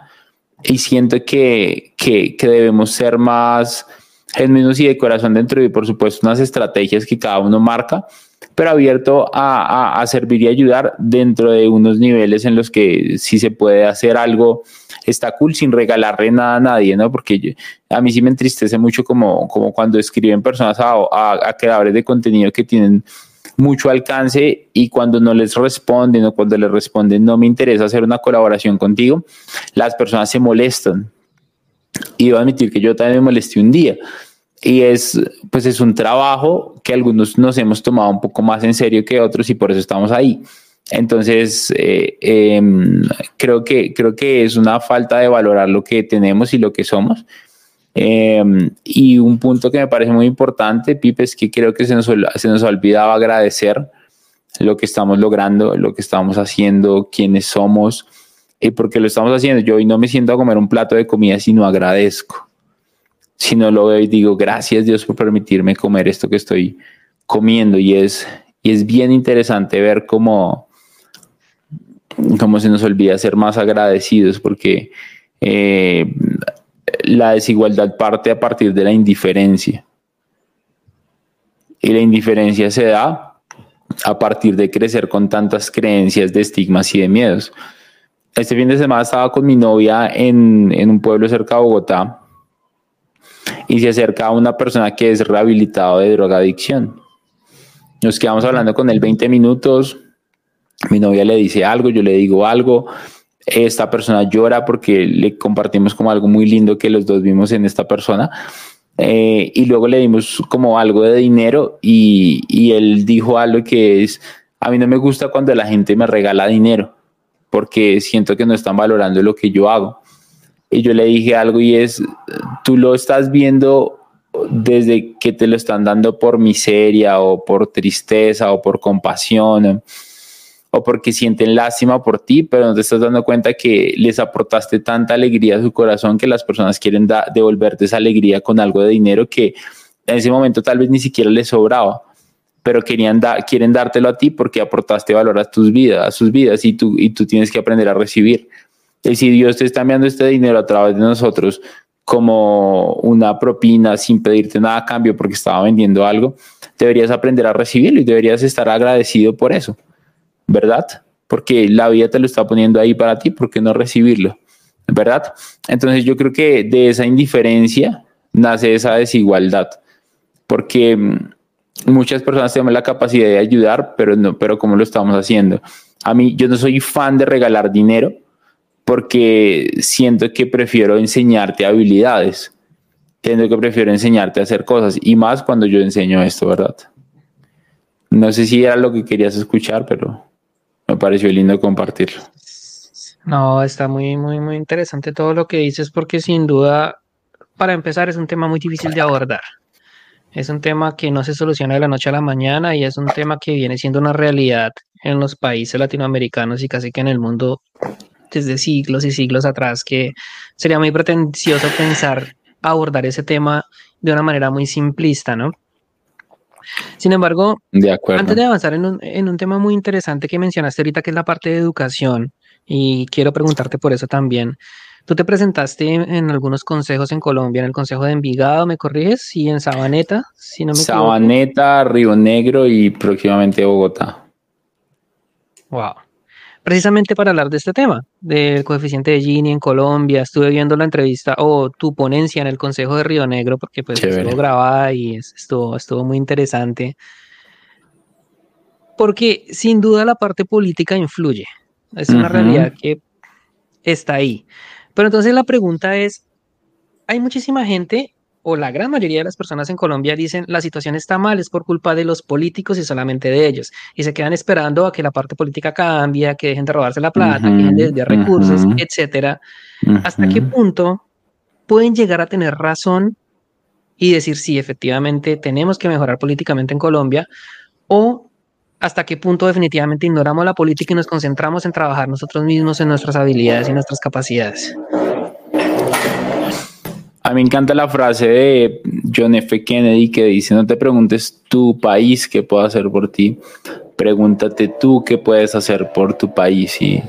y siento que, que, que debemos ser más genuinos y de corazón dentro de, por supuesto, unas estrategias que cada uno marca, pero abierto a, a, servir y ayudar dentro de unos niveles en los que si se puede hacer algo está cool sin regalarle nada a nadie, ¿no? Porque a mí sí me entristece mucho como, como cuando escriben personas a, a, a creadores de contenido que tienen mucho alcance y cuando no les responden o cuando les responden no me interesa hacer una colaboración contigo, las personas se molestan. Y debo admitir que yo también me molesté un día. Y es, pues es un trabajo que algunos nos hemos tomado un poco más en serio que otros y por eso estamos ahí. Entonces, eh, em, creo, que, creo que es una falta de valorar lo que tenemos y lo que somos. Em, y un punto que me parece muy importante, Pipe, es que creo que se nos, se nos ha olvidado agradecer lo que estamos logrando, lo que estamos haciendo, quiénes somos y por lo estamos haciendo. Yo hoy no me siento a comer un plato de comida, sino agradezco. Si no lo veo y digo, gracias Dios por permitirme comer esto que estoy comiendo. Y es, y es bien interesante ver cómo, cómo se nos olvida ser más agradecidos, porque eh, la desigualdad parte a partir de la indiferencia. Y la indiferencia se da a partir de crecer con tantas creencias de estigmas y de miedos. Este fin de semana estaba con mi novia en, en un pueblo cerca de Bogotá y se acerca a una persona que es rehabilitado de drogadicción. Nos quedamos hablando con él 20 minutos, mi novia le dice algo, yo le digo algo, esta persona llora porque le compartimos como algo muy lindo que los dos vimos en esta persona. Eh, y luego le dimos como algo de dinero y, y, él dijo algo que es, a mí no me gusta cuando la gente me regala dinero porque siento que no están valorando lo que yo hago. Y yo le dije algo y es, tú lo estás viendo desde que te lo están dando por miseria o por tristeza o por compasión o porque sienten lástima por ti, pero no te estás dando cuenta que les aportaste tanta alegría a su corazón que las personas quieren devolverte esa alegría con algo de dinero que en ese momento tal vez ni siquiera les sobraba, pero querían quieren dártelo a ti porque aportaste valor a tus vidas, a sus vidas y tú, y tú tienes que aprender a recibir. Y si Dios te está enviando este dinero a través de nosotros como una propina sin pedirte nada a cambio porque estaba vendiendo algo, deberías aprender a recibirlo y deberías estar agradecido por eso. ¿Verdad? Porque la vida te lo está poniendo ahí para ti, ¿por qué no recibirlo? ¿Verdad? Entonces yo creo que de esa indiferencia nace esa desigualdad, porque mm, muchas personas tenemos la capacidad de ayudar, pero no, pero ¿cómo lo estamos haciendo? A mí, yo no soy fan de regalar dinero porque siento que prefiero enseñarte habilidades, siento que prefiero enseñarte a hacer cosas y más cuando yo enseño esto, ¿verdad? No sé si era lo que querías escuchar, pero me pareció lindo compartirlo. No, está muy, muy, muy interesante todo lo que dices porque sin duda, para empezar, es un tema muy difícil de abordar. Es un tema que no se soluciona de la noche a la mañana y es un tema que viene siendo una realidad en los países latinoamericanos y casi que en el mundo desde siglos y siglos atrás, que sería muy pretencioso pensar abordar ese tema de una manera muy simplista, ¿no? Sin embargo, antes de avanzar en un, tema muy interesante que mencionaste ahorita, que es la parte de educación, y quiero preguntarte por eso también. Tú te presentaste en, algunos consejos en Colombia, en el Consejo de Envigado, ¿me corriges? Y en Sabaneta, si no me Sabaneta, Río Negro y próximamente Bogotá. Wow precisamente para hablar de este tema, del coeficiente de Gini en Colombia. Estuve viendo la entrevista o tu ponencia en el Consejo de Río Negro, porque pues estuvo grabada y estuvo, estuvo muy interesante. Porque sin duda la parte política influye. Es una realidad que está ahí. Pero entonces la pregunta es, hay muchísima gente o la gran mayoría de las personas en Colombia dicen la situación está mal, es por culpa de los políticos y solamente de ellos. Y se quedan esperando a que la parte política cambie, que dejen de robarse la plata, que dejen de desviar recursos, etcétera. ¿Hasta qué punto pueden llegar a tener razón y decir sí, efectivamente tenemos que mejorar políticamente en Colombia? ¿O hasta qué punto definitivamente ignoramos la política y nos concentramos en trabajar nosotros mismos en nuestras habilidades y nuestras capacidades. Mí me encanta la frase de John F. Kennedy que dice, no te preguntes tu país qué puedo hacer por ti, pregúntate tú qué puedes hacer por tu país. Y,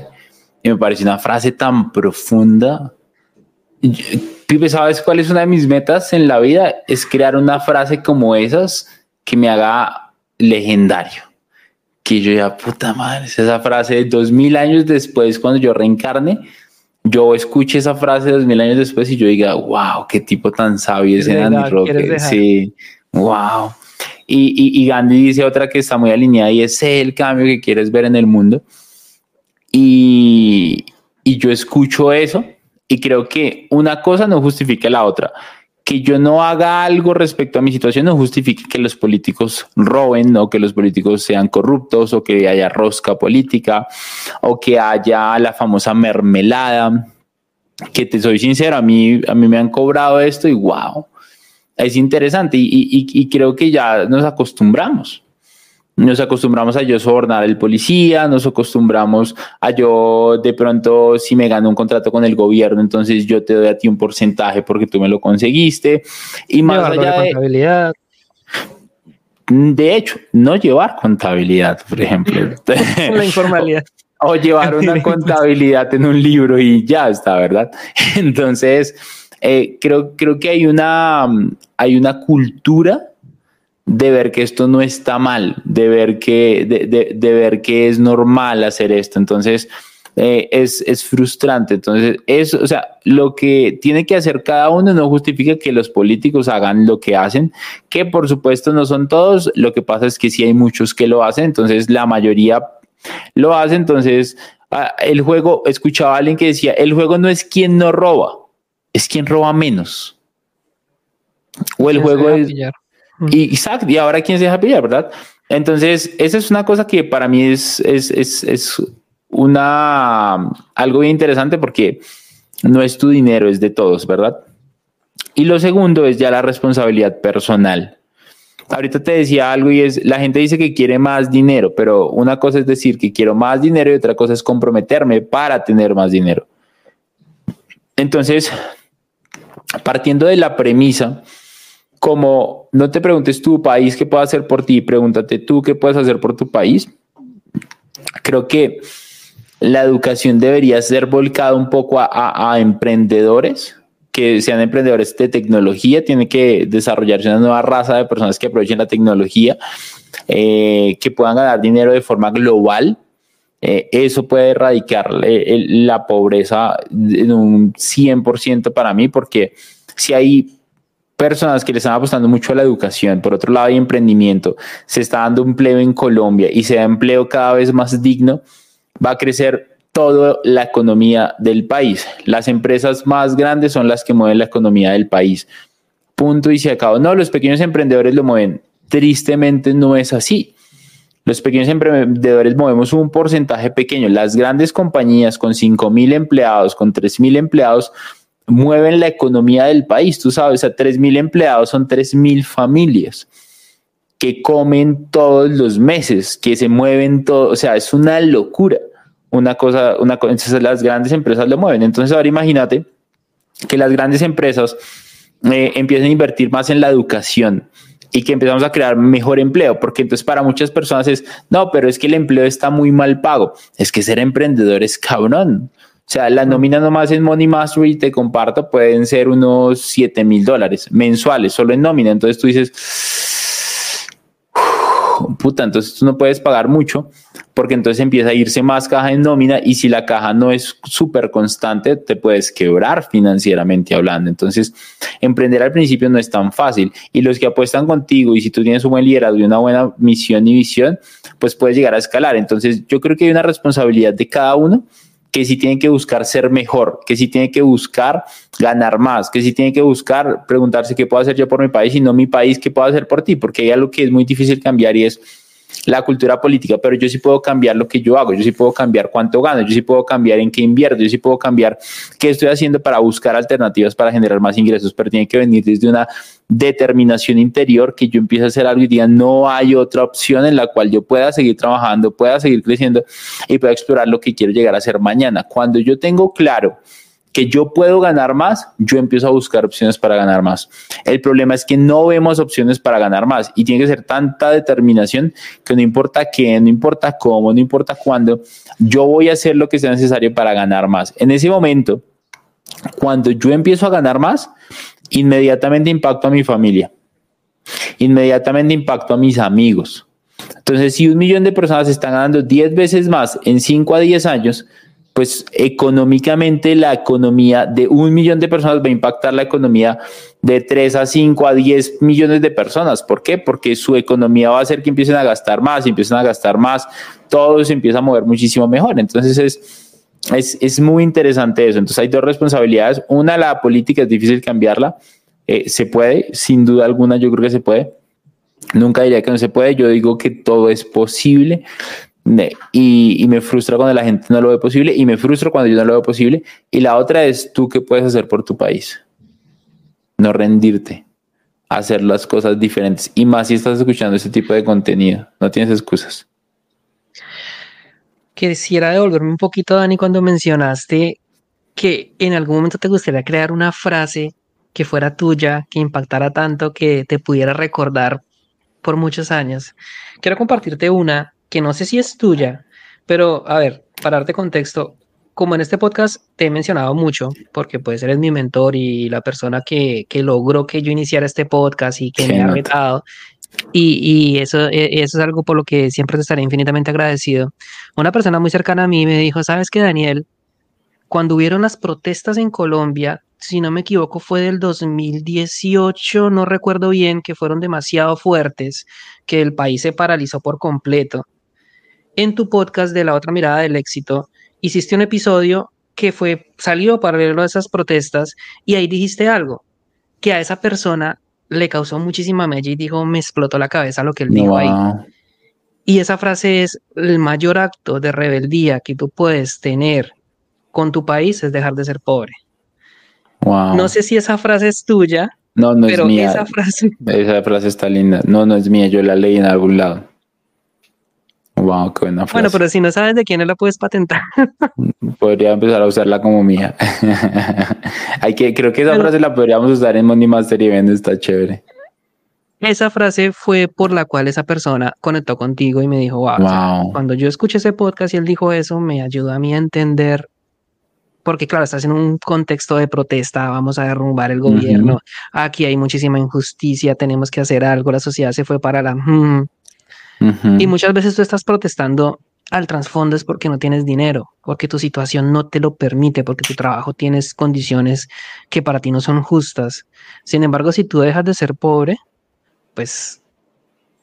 me parece una frase tan profunda. Pipe, ¿sabes cuál es una de mis metas en la vida? Es crear una frase como esas que me haga legendario. Que yo ya, puta madre, esa frase de dos mil años después, cuando yo reencarne, yo escuche esa frase dos mil años después y yo diga, wow, qué tipo tan sabio ese Andy Roque. Sí, wow. Y, y, Gandhi dice otra que está muy alineada y es el cambio que quieres ver en el mundo. Y, y yo escucho eso y creo que una cosa no justifica la otra. Que yo no haga algo respecto a mi situación no justifica que los políticos roben o que los políticos sean corruptos o que haya rosca política o que haya la famosa mermelada. Que te soy sincero, a mí, a mí me han cobrado esto y wow, es interesante y, creo que ya nos acostumbramos. Nos acostumbramos a yo sobornar al policía, nos acostumbramos a yo de pronto si me gano un contrato con el gobierno, entonces yo te doy a ti un porcentaje porque tú me lo conseguiste. Y más allá de contabilidad. De hecho, no llevar contabilidad, por ejemplo. *laughs* La informalidad. o llevar una contabilidad en un libro y ya está, ¿verdad? *laughs* Entonces, eh, creo, creo que hay una, hay una cultura de ver que esto no está mal, de ver que, de, ver que es normal hacer esto. Entonces, eh, es, es, frustrante. Entonces, es, o sea, lo que tiene que hacer cada uno no justifica que los políticos hagan lo que hacen, que por supuesto no son todos. Lo que pasa es que sí hay muchos que lo hacen, entonces la mayoría lo hace. Entonces, el juego, escuchaba a alguien que decía, el juego no es quien no roba, es quien roba menos. O el juego es... Y, exacto, y ahora quién se deja pillar, ¿verdad? Entonces, esa es una cosa que para mí es, es, es, es una, algo bien interesante porque no es tu dinero, es de todos, ¿verdad? Y lo segundo es ya la responsabilidad personal. Ahorita te decía algo y es, la gente dice que quiere más dinero, pero una cosa es decir que quiero más dinero y otra cosa es comprometerme para tener más dinero. Entonces, partiendo de la premisa, como no te preguntes tu país qué puedo hacer por ti, pregúntate tú qué puedes hacer por tu país. Creo que la educación debería ser volcada un poco a, emprendedores, que sean emprendedores de tecnología, tiene que desarrollarse una nueva raza de personas que aprovechen la tecnología, eh, que puedan ganar dinero de forma global. Eh, eso puede erradicar eh, la pobreza en un 100% para mí, porque si hay personas que le están apostando mucho a la educación, por otro lado hay emprendimiento, se está dando empleo en Colombia y se da empleo cada vez más digno, va a crecer toda la economía del país. Las empresas más grandes son las que mueven la economía del país. Punto y se acabó. No, los pequeños emprendedores lo mueven. Tristemente no es así. Los pequeños emprendedores movemos un porcentaje pequeño. Las grandes compañías con 5 mil empleados, con 3 mil empleados, mueven la economía del país. Tú sabes, a 3 mil empleados son 3 mil familias que comen todos los meses, que se mueven todo, o sea, es una locura. Una cosa, una entonces las grandes empresas lo mueven. Entonces ahora imagínate que las grandes empresas eh, empiezan a invertir más en la educación y que empezamos a crear mejor empleo, porque entonces para muchas personas es, no, pero es que el empleo está muy mal pago. Es que ser emprendedor es cabrón. O sea, la nómina nomás en Money Mastery, te comparto, pueden ser unos 7 mil dólares mensuales, solo en nómina. Entonces tú dices, puta, entonces tú no puedes pagar mucho porque entonces empieza a irse más caja en nómina y si la caja no es súper constante, te puedes quebrar financieramente hablando. Entonces, emprender al principio no es tan fácil y los que apuestan contigo y si tú tienes un buen liderazgo y una buena misión y visión, pues puedes llegar a escalar. Entonces, yo creo que hay una responsabilidad de cada uno que sí tiene que buscar ser mejor, que sí tiene que buscar ganar más, que sí tiene que buscar preguntarse qué puedo hacer yo por mi país y no mi país qué puedo hacer por ti, porque hay algo que es muy difícil cambiar y es la cultura política, pero yo sí puedo cambiar lo que yo hago, yo sí puedo cambiar cuánto gano, yo sí puedo cambiar en qué invierto, yo sí puedo cambiar qué estoy haciendo para buscar alternativas para generar más ingresos, pero tiene que venir desde una determinación interior que yo empiece a hacer algo y diga, no hay otra opción en la cual yo pueda seguir trabajando, pueda seguir creciendo y pueda explorar lo que quiero llegar a hacer mañana. Cuando yo tengo claro que yo puedo ganar más, yo empiezo a buscar opciones para ganar más. El problema es que no vemos opciones para ganar más y tiene que ser tanta determinación que no importa qué, no importa cómo, no importa cuándo, yo voy a hacer lo que sea necesario para ganar más. En ese momento, cuando yo empiezo a ganar más, inmediatamente impacto a mi familia, inmediatamente impacto a mis amigos. Entonces, si un millón de personas están ganando 10 veces más en 5 a 10 años, pues económicamente la economía de un millón de personas va a impactar la economía de 3 a 5 a 10 millones de personas. ¿Por qué? Porque su economía va a hacer que empiecen a gastar más, empiecen a gastar más, todo se empieza a mover muchísimo mejor. Entonces es, es, es muy interesante eso. Entonces hay dos responsabilidades. Una, la política es difícil cambiarla. Eh, se puede, sin duda alguna, yo creo que se puede. Nunca diría que no se puede, yo digo que todo es posible, y, me frustra cuando la gente no lo ve posible y me frustro cuando yo no lo veo posible. Y la otra es tú qué puedes hacer por tu país. No rendirte, hacer las cosas diferentes. Y más si estás escuchando ese tipo de contenido, no tienes excusas. Quisiera devolverme un poquito, Dani, cuando mencionaste que en algún momento te gustaría crear una frase que fuera tuya, que impactara tanto, que te pudiera recordar por muchos años. Quiero compartirte una que no sé si es tuya, pero a ver, para darte contexto, como en este podcast te he mencionado mucho, porque pues eres mi mentor y la persona que, que logró que yo iniciara este podcast y que me ha retado, y, y, eso, e, eso es algo por lo que siempre te estaré infinitamente agradecido. Una persona muy cercana a mí me dijo, ¿sabes qué, Daniel? Cuando hubieron las protestas en Colombia, si no me equivoco, fue del 2018, no recuerdo bien, que fueron demasiado fuertes, que el país se paralizó por completo en tu podcast de la otra mirada del éxito, hiciste un episodio que fue, salió paralelo a esas protestas y ahí dijiste algo, que a esa persona le causó muchísima mella y dijo, me explotó la cabeza lo que él dijo ahí. Y esa frase es, el mayor acto de rebeldía que tú puedes tener con tu país es dejar de ser pobre. No sé si esa frase es tuya. No, no es mía. Esa frase... esa frase está linda. No, no es mía. Yo la leí en algún lado. Wow, qué buena Bueno, pero si no sabes de quién la puedes patentar. *laughs* Podría empezar a usarla como mía. *laughs* Hay que, creo que esa frase la podríamos usar en Money Master Event, está chévere. Esa frase fue por la cual esa persona conectó contigo y me dijo, wow, cuando yo escuché ese podcast y él dijo eso, me ayudó a mí a entender, porque claro, estás en un contexto de protesta, vamos a derrumbar el gobierno, aquí hay muchísima injusticia, tenemos que hacer algo, la sociedad se fue para la... Mm, y muchas veces tú estás protestando al trasfondo es porque no tienes dinero, porque tu situación no te lo permite, porque tu trabajo tienes condiciones que para ti no son justas. Sin embargo, si tú dejas de ser pobre, pues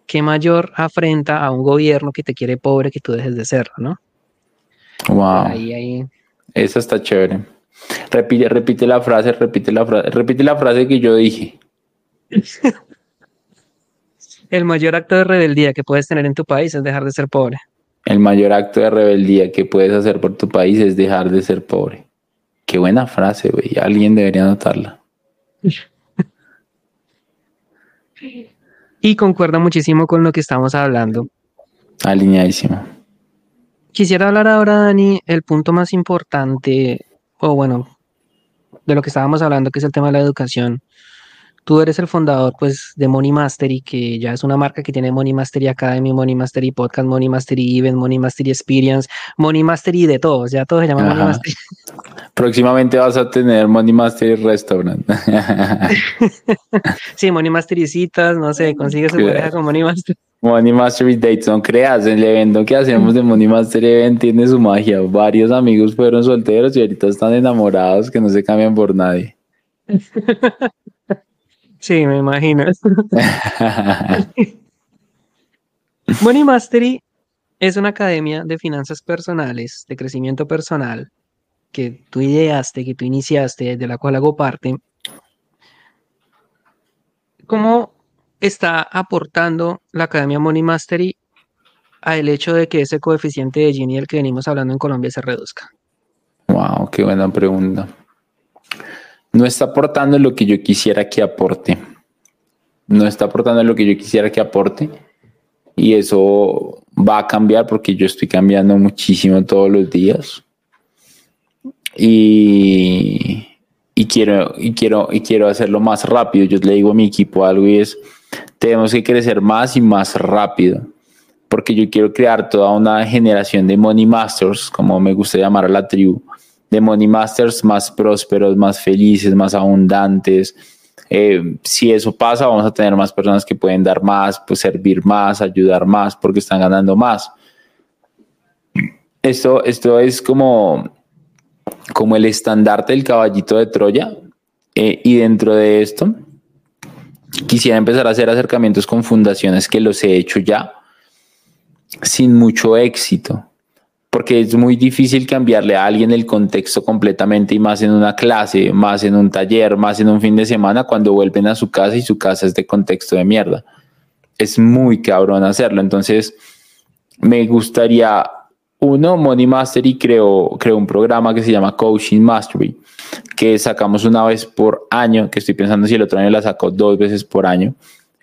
qué mayor afrenta a un gobierno que te quiere pobre que tú dejes de serlo, ¿no? Wow. Ahí, Eso está chévere. Repite, repite la frase, repite la frase, repite la frase que yo dije. *laughs* El mayor acto de rebeldía que puedes tener en tu país es dejar de ser pobre. El mayor acto de rebeldía que puedes hacer por tu país es dejar de ser pobre. Qué buena frase, güey. Alguien debería anotarla. *laughs* y concuerda muchísimo con lo que estamos hablando. Alineadísimo. Quisiera hablar ahora, Dani, el punto más importante, o bueno, de lo que estábamos hablando, que es el tema de la educación tú eres el fundador pues de Money Mastery, que ya es una marca que tiene Money Mastery Academy, Money Mastery Podcast, Money Mastery Event, Money Mastery Experience, Money Mastery de todos, ya todos se llaman Money Mastery. Próximamente vas a tener Money Mastery Restaurant. *laughs* sí, Money Mastery citas, no sé, consigues su pareja con Money Mastery. Money Mastery Dates, no creas, el evento que hacemos de Money Mastery Event tiene su magia. Varios amigos fueron solteros y ahorita están enamorados que no se cambian por nadie. *laughs* Sí, me imagino. *laughs* Money Mastery es una academia de finanzas personales, de crecimiento personal, que tú ideaste, que tú iniciaste, de la cual hago parte. ¿Cómo está aportando la Academia Money Mastery al hecho de que ese coeficiente de Gini del que venimos hablando en Colombia se reduzca? Wow, qué buena pregunta. No está aportando lo que yo quisiera que aporte. No está aportando lo que yo quisiera que aporte. Y eso va a cambiar porque yo estoy cambiando muchísimo todos los días. Y, y quiero, y quiero, y quiero hacerlo más rápido. Yo le digo a mi equipo algo y es, tenemos que crecer más y más rápido porque yo quiero crear toda una generación de Money Masters, como me gusta llamar a la tribu, de Money Masters más prósperos, más felices, más abundantes. Eh, si eso pasa, vamos a tener más personas que pueden dar más, pues servir más, ayudar más, porque están ganando más. Esto, esto es como, como el estandarte del caballito de Troya. Eh, y dentro de esto, quisiera empezar a hacer acercamientos con fundaciones que los he hecho ya sin mucho éxito, porque es muy difícil cambiarle a alguien el contexto completamente y más en una clase, más en un taller, más en un fin de semana cuando vuelven a su casa y su casa es de contexto de mierda. Es muy cabrón hacerlo. Entonces, me gustaría, uno, Money Mastery creó, creó un programa que se llama Coaching Mastery, que sacamos una vez por año, que estoy pensando si el otro año la saco dos veces por año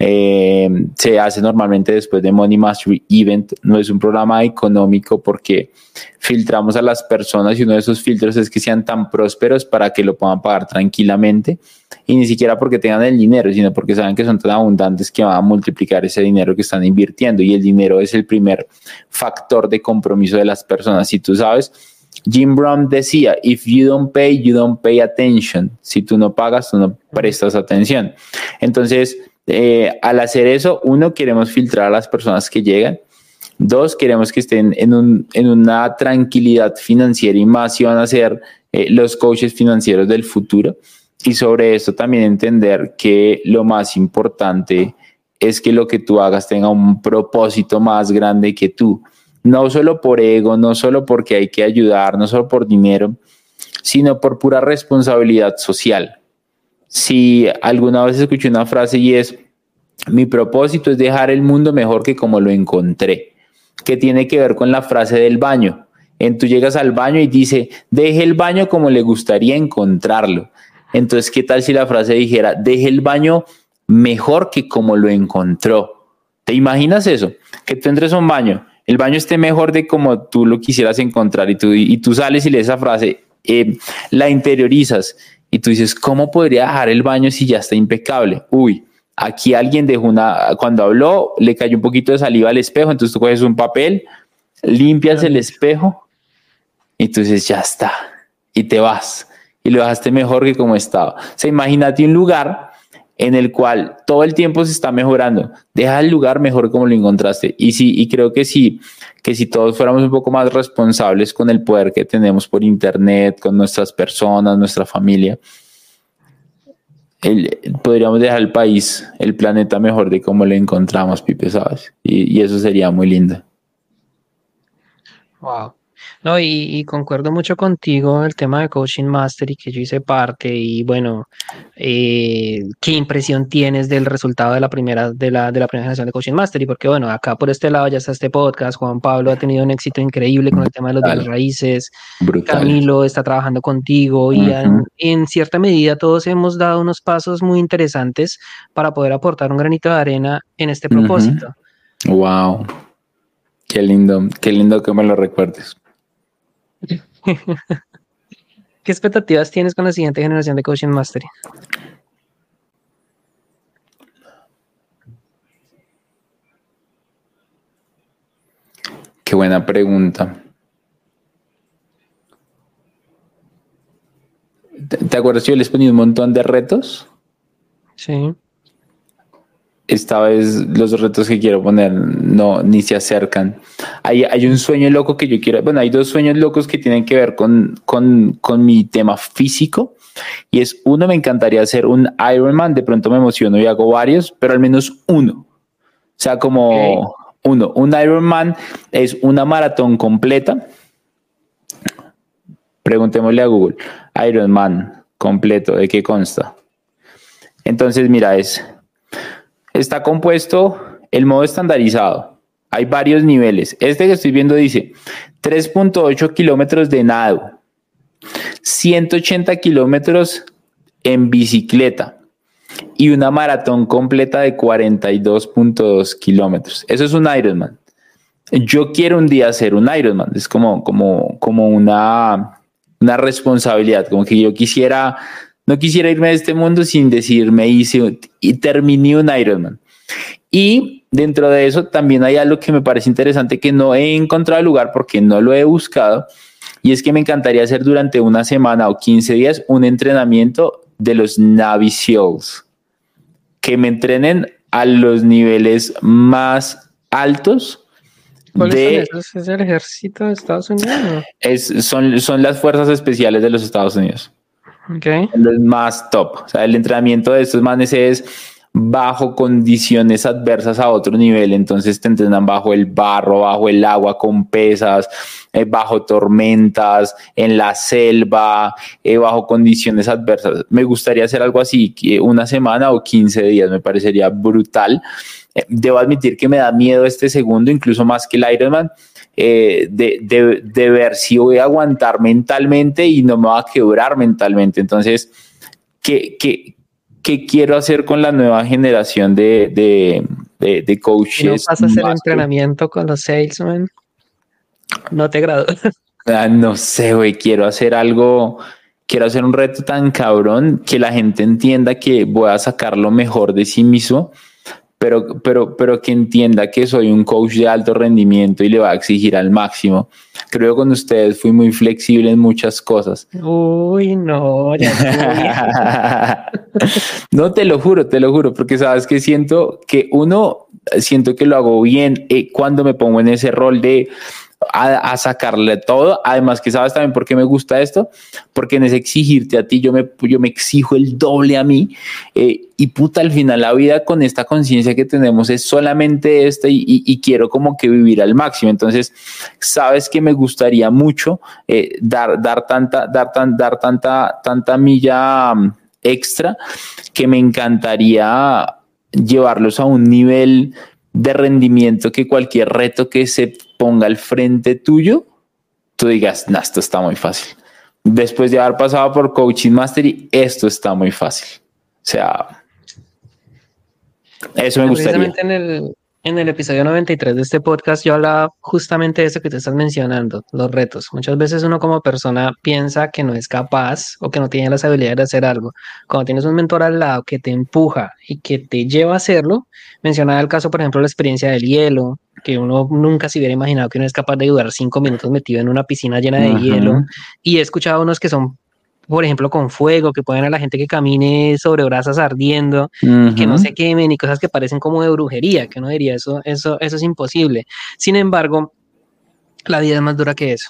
eh, se hace normalmente después de Money Mastery Event. No es un programa económico porque filtramos a las personas y uno de esos filtros es que sean tan prósperos para que lo puedan pagar tranquilamente y ni siquiera porque tengan el dinero, sino porque saben que son tan abundantes que van a multiplicar ese dinero que están invirtiendo y el dinero es el primer factor de compromiso de las personas. Si tú sabes, Jim Brown decía, if you don't pay, you don't pay attention. Si tú no pagas, tú no prestas atención. Entonces, eh, al hacer eso, uno, queremos filtrar a las personas que llegan. Dos, queremos que estén en, una tranquilidad financiera y más si van a ser eh, los coaches financieros del futuro. Y sobre eso también entender que lo más importante es que lo que tú hagas tenga un propósito más grande que tú. No solo por ego, no solo porque hay que ayudar, no solo por dinero, sino por pura responsabilidad social si alguna vez escuché una frase y es, mi propósito es dejar el mundo mejor que como lo encontré, que tiene que ver con la frase del baño. En tú llegas al baño y dice, deje el baño como le gustaría encontrarlo. Entonces, ¿qué tal si la frase dijera, deje el baño mejor que como lo encontró? ¿Te imaginas eso? Que tú entres a un baño, el baño esté mejor de como tú lo quisieras encontrar y tú, y tú sales y lees esa frase, eh, la interiorizas y tú dices, ¿cómo podría dejar el baño si ya está impecable? Uy, aquí alguien dejó una, cuando habló, le cayó un poquito de saliva al espejo, entonces tú coges un papel, limpias el espejo y dices, ya está, y te vas. Y lo dejaste mejor que como estaba. O sea, imagínate un lugar en el cual todo el tiempo se está mejorando. Deja el lugar mejor como lo encontraste. Y sí, y creo que sí, que si todos fuéramos un poco más responsables con el poder que tenemos por internet, con nuestras personas, nuestra familia, podríamos dejar el país, el planeta mejor de cómo lo encontramos, Pipe, ¿sabes? Y, y eso sería muy lindo. Wow. No, y, concuerdo mucho contigo el tema de Coaching Master y que yo hice parte y bueno, eh, ¿qué impresión tienes del resultado de la primera de la, de la primera generación de Coaching Master? Y porque bueno, acá por este lado ya está este podcast, Juan Pablo ha tenido un éxito increíble con el tema de los bienes raíces, Camilo está trabajando contigo y en, cierta medida todos hemos dado unos pasos muy interesantes para poder aportar un granito de arena en este propósito. Wow. Qué lindo, qué lindo que me lo recuerdes. *laughs* ¿Qué expectativas tienes con la siguiente generación de Coaching Mastery? Qué buena pregunta. ¿Te, acuerdas que yo les ponía un montón de retos? Sí esta vez los retos que quiero poner no ni se acercan. Hay, hay un sueño loco que yo quiero, bueno, hay dos sueños locos que tienen que ver con, con, con mi tema físico. Y es uno, me encantaría hacer un Ironman, de pronto me emociono y hago varios, pero al menos uno. O sea, como uno, un Ironman es una maratón completa. Preguntémosle a Google, Ironman completo, ¿de qué consta? Entonces, mira, es está compuesto el modo estandarizado, Hay varios niveles. Este que estoy viendo dice 3.8 kilómetros de nado, 180 kilómetros en bicicleta y una maratón completa de 42.2 kilómetros. Eso es un Ironman. Yo quiero un día hacer un Ironman. Es como, como, como una, una responsabilidad, como que yo quisiera, no quisiera irme de este mundo sin decirme hice y terminé un Ironman. Y dentro de eso también hay algo que me parece interesante que no he encontrado lugar porque no lo he buscado. Y es que me encantaría hacer durante una semana o 15 días un entrenamiento de los Navy SEALs, que me entrenen a los niveles más altos. de, ¿Es el ejército de Estados Unidos? son, son las fuerzas especiales de los Estados Unidos. Okay. El más top. O sea, el entrenamiento de estos manes es bajo condiciones adversas a otro nivel, entonces te entrenan bajo el barro, bajo el agua con pesas, eh, bajo tormentas, en la selva, eh, bajo condiciones adversas. Me gustaría hacer algo así, una semana o 15 días, me parecería brutal. Eh, debo admitir que me da miedo este segundo, incluso más que el Ironman. De, de, de ver si voy a aguantar mentalmente y no me va a quebrar mentalmente. Entonces, ¿qué, qué, qué quiero hacer con la nueva generación de, de, de, coaches. ¿No vas a hacer entrenamiento con los salesmen? No te grado. *laughs* Ah, no sé, güey, quiero hacer algo, quiero hacer un reto tan cabrón que la gente entienda que voy a sacar lo mejor de sí mismo pero, pero, pero que entienda que soy un coach de alto rendimiento y le va a exigir al máximo. Creo que con ustedes fui muy flexible en muchas cosas. Uy, no, *laughs* no, te lo juro, te lo juro, porque sabes que siento que uno, siento que lo hago bien eh, cuando me pongo en ese rol de a, sacarle todo. Además que sabes también por qué me gusta esto, porque en ese exigirte a ti, yo me, yo me exijo el doble a mí. Eh, y puta, al final la vida con esta conciencia que tenemos es solamente esta y, quiero como que vivir al máximo. Entonces, sabes que me gustaría mucho eh, dar, dar tanta, dar, tan, dar tanta, tanta milla mm, extra que me encantaría llevarlos a un nivel de rendimiento que cualquier reto que se ponga al frente tuyo, tú digas, no, esto está muy fácil. Después de haber pasado por Coaching Mastery, esto está muy fácil. O sea, eso me gustaría. En el, en el episodio 93 de este podcast yo hablaba justamente de eso que te estás mencionando, los retos. Muchas veces uno como persona piensa que no es capaz o que no tiene las habilidades de hacer algo. Cuando tienes un mentor al lado que te empuja y que te lleva a hacerlo, mencionaba el caso, por ejemplo, la experiencia del hielo, que uno nunca se hubiera imaginado que uno es capaz de durar cinco minutos metido en una piscina llena de hielo. Y he escuchado a unos que son por ejemplo, con fuego, que pueden a la gente que camine sobre brasas ardiendo, que no se quemen y cosas que parecen como de brujería, que uno diría, eso, eso, eso es imposible. Sin embargo, la vida es más dura que eso.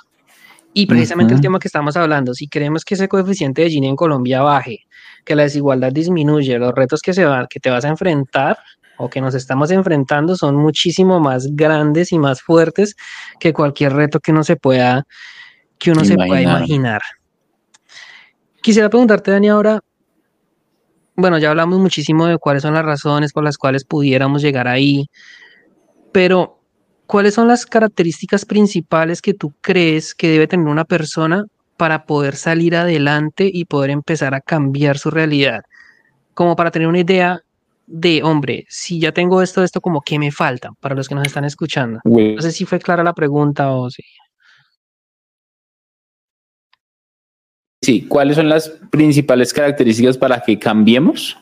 Y precisamente el tema que estamos hablando, si queremos que ese coeficiente de Gini en Colombia baje, que la desigualdad disminuye, los retos que, se va, que te vas a enfrentar o que nos estamos enfrentando son muchísimo más grandes y más fuertes que cualquier reto que uno se pueda, que uno se pueda imaginar. Quisiera preguntarte, Dani, ahora, bueno, ya hablamos muchísimo de cuáles son las razones por las cuales pudiéramos llegar ahí, pero ¿cuáles son las características principales que tú crees que debe tener una persona para poder salir adelante y poder empezar a cambiar su realidad? Como para tener una idea de, hombre, si ya tengo esto, esto, como qué me falta para los que nos están escuchando. No sé si fue clara la pregunta o si. Sí, ¿cuáles son las principales características para que cambiemos?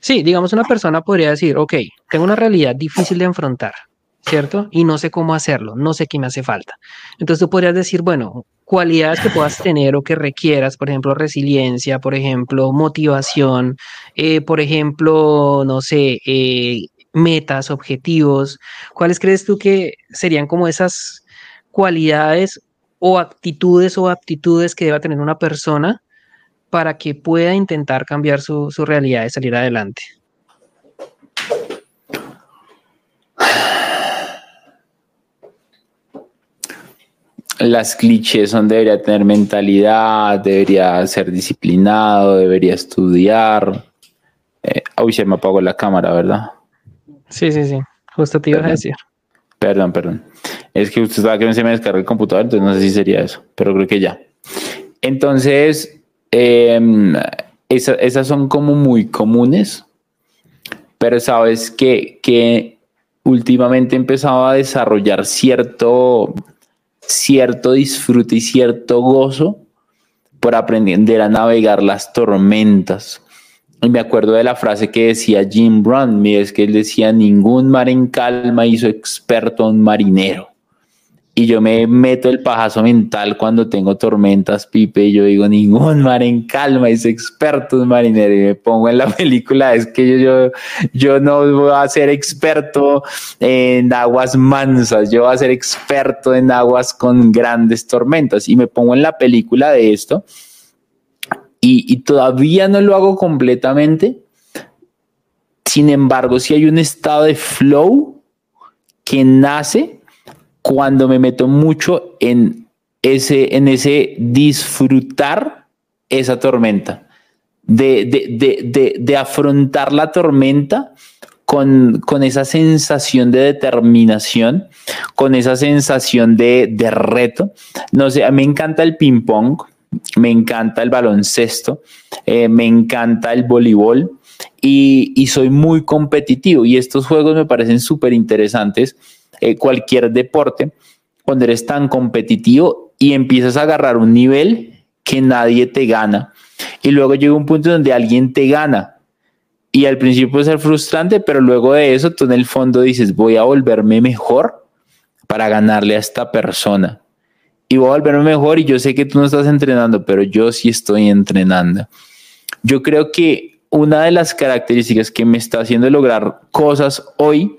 Sí, digamos, una persona podría decir, ok, tengo una realidad difícil de enfrentar, ¿cierto? Y no sé cómo hacerlo, no sé qué me hace falta. Entonces tú podrías decir, bueno, cualidades que puedas tener o que requieras, por ejemplo, resiliencia, por ejemplo, motivación, eh, por ejemplo, no sé, eh, metas, objetivos. ¿Cuáles crees tú que serían como esas cualidades o actitudes o aptitudes que deba tener una persona para que pueda intentar cambiar su, realidad y salir adelante? Las clichés son debería tener mentalidad, debería ser disciplinado, debería estudiar. Eh, uy, se me apagó la cámara, ¿verdad? Sí, sí, sí. Justo te iba a decir. Perdón, perdón. Es que usted estaba que se me descarga el computador, entonces no sé si sería eso, pero creo que ya. Entonces, em, esas son como muy comunes, pero sabes que, que últimamente he empezado a desarrollar cierto, cierto disfrute y cierto gozo por aprender a navegar las tormentas. Y me acuerdo de la frase que decía Jim Brown, es que él decía, ningún mar en calma hizo experto a un marinero y yo me meto el pajazo mental cuando tengo tormentas, Pipe, y yo digo, ningún mar en calma, es experto en marinero, y me pongo en la *laughs* película, es que yo, yo, no voy a ser experto en aguas mansas, yo voy a ser experto en aguas con grandes tormentas, y me pongo en la película de esto, y, y todavía no lo hago completamente, sin embargo, si hay un estado de flow que nace cuando me meto mucho en ese, en ese disfrutar esa tormenta, de, de, de, afrontar la tormenta con, con, esa sensación de determinación, con esa sensación de, reto. No sé, me encanta el ping pong, me encanta el baloncesto, eh, me encanta el voleibol y, y, soy muy competitivo y estos juegos me parecen súper interesantes eh, cualquier deporte, cuando eres tan competitivo y empiezas a agarrar un nivel que nadie te gana. Y luego llega un punto donde alguien te gana. Y al principio puede ser frustrante, pero luego de eso tú en el fondo dices, voy a volverme mejor para ganarle a esta persona. Y voy a volverme mejor y yo sé que tú no estás entrenando, pero yo sí estoy entrenando. Yo creo que una de las características que me está haciendo lograr cosas hoy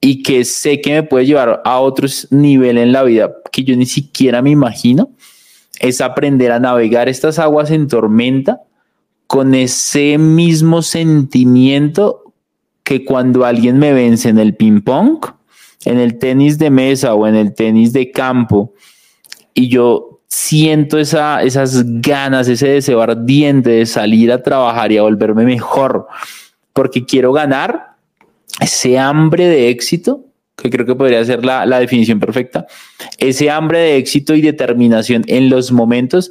y que sé que me puede llevar a otros niveles en la vida que yo ni siquiera me imagino, es aprender a navegar estas aguas en tormenta con ese mismo sentimiento que cuando alguien me vence en el ping pong, en el tenis de mesa o en el tenis de campo, y yo siento esa, esas ganas, ese deseo ardiente de salir a trabajar y a volverme mejor, porque quiero ganar, ese hambre de éxito, que creo que podría ser la, definición perfecta, ese hambre de éxito y determinación en los momentos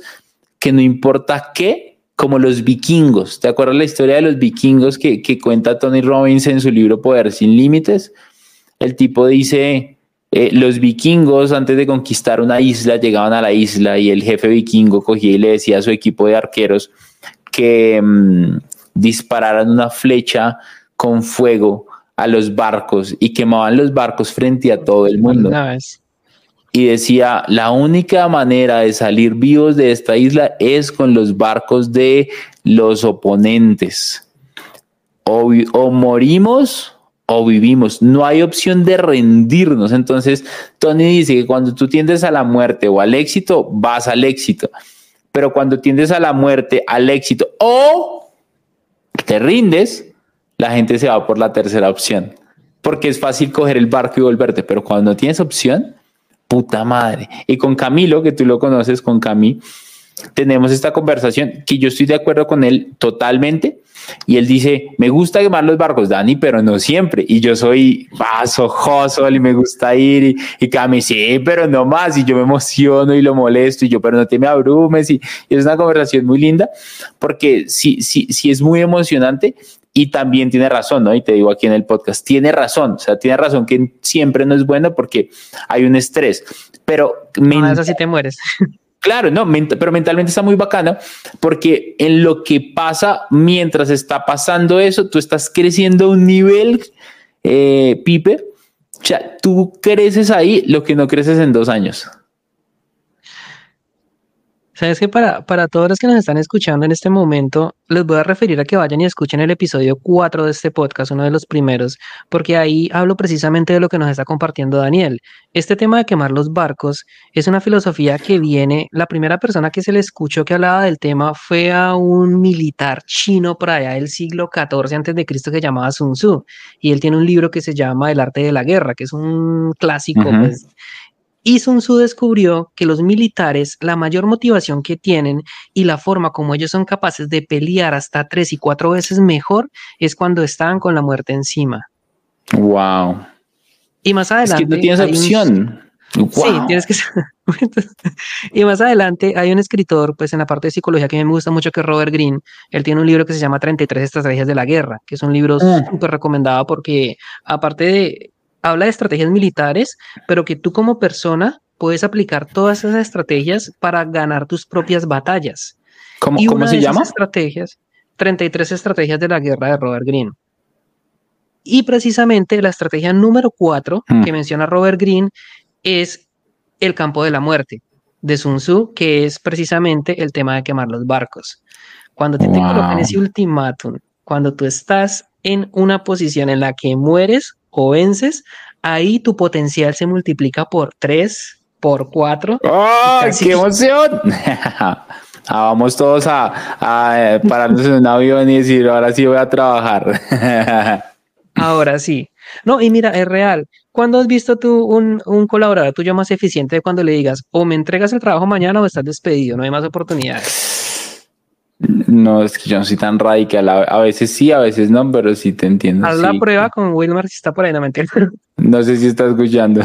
que no importa qué, como los vikingos. ¿Te acuerdas la historia de los vikingos que, cuenta Tony Robbins en su libro Poder sin Límites? El tipo dice, eh, los vikingos antes de conquistar una isla llegaban a la isla y el jefe vikingo cogía y le decía a su equipo de arqueros que mm, dispararan una flecha con fuego a los barcos y quemaban los barcos frente a todo el mundo. Y decía, la única manera de salir vivos de esta isla es con los barcos de los oponentes. O, o morimos o vivimos. No hay opción de rendirnos. Entonces, Tony dice que cuando tú tiendes a la muerte o al éxito, vas al éxito. Pero cuando tiendes a la muerte, al éxito o te rindes, la gente se va por la tercera opción. Porque es fácil coger el barco y volverte, pero cuando no tienes opción, puta madre. Y con Camilo, que tú lo conoces, con Cami, tenemos esta conversación que yo estoy de acuerdo con él totalmente. Y él dice, me gusta quemar los barcos, Dani, pero no siempre. Y yo soy vaso, y me gusta ir. Y, y Cami, sí, pero no más. Y yo me emociono y lo molesto. Y yo, pero no te me abrumes. Y, y es una conversación muy linda porque sí, sí, sí es muy emocionante y también tiene razón, ¿no? Y te digo aquí en el podcast, tiene razón, o sea, tiene razón que siempre no es bueno porque hay un estrés, pero... No, eso sí te mueres. *laughs* Claro, no, pero mentalmente está muy bacana porque en lo que pasa mientras está pasando eso, tú estás creciendo a un nivel, eh, Pipe, o sea, tú creces ahí lo que no creces en dos años. Sabes que para, para todos los que nos están escuchando en este momento, les voy a referir a que vayan y escuchen el episodio 4 de este podcast, uno de los primeros, porque ahí hablo precisamente de lo que nos está compartiendo Daniel. Este tema de quemar los barcos es una filosofía que viene, la primera persona que se le escuchó que hablaba del tema fue a un militar chino por allá del siglo XIV antes de Cristo que llamaba Sun Tzu, y él tiene un libro que se llama El arte de la guerra, que es un clásico, pues, y Sun Tzu descubrió que los militares, la mayor motivación que tienen y la forma como ellos son capaces de pelear hasta tres y cuatro veces mejor es cuando están con la muerte encima. Wow. Y más adelante. Es que no tienes opción. Sí, tienes que *laughs* y más adelante hay un escritor, pues en la parte de psicología que a mí me gusta mucho, que es Robert Greene. Él tiene un libro que se llama 33 estrategias de la guerra, que es un libro mm. súper recomendado porque aparte de, habla de estrategias militares, pero que tú como persona puedes aplicar todas esas estrategias para ganar tus propias batallas. ¿Cómo, y ¿cómo se llama? Estrategias, 33 estrategias de la guerra de Robert Greene. Y precisamente la estrategia número 4 mm. que menciona Robert Greene es el campo de la muerte de Sun Tzu, que es precisamente el tema de quemar los barcos. Cuando te, te colocan ese ultimátum, cuando tú estás en una posición en la que mueres o vences, ahí tu potencial se multiplica por tres, por cuatro. ¡Oh, qué emoción! *laughs* Ah, vamos todos a, a eh, pararnos en un avión y decir, ahora sí voy a trabajar. *laughs* ahora sí. No, y mira, es real. ¿Cuándo has visto tú un, un, colaborador tuyo más eficiente cuando le digas o me entregas el trabajo mañana o estás despedido? No hay más oportunidades. No, es que yo no soy tan radical. A, veces sí, a veces no, pero sí te entiendo. Haz la prueba con Wilmar si está por ahí, no me entiendo. *laughs* No sé si está escuchando.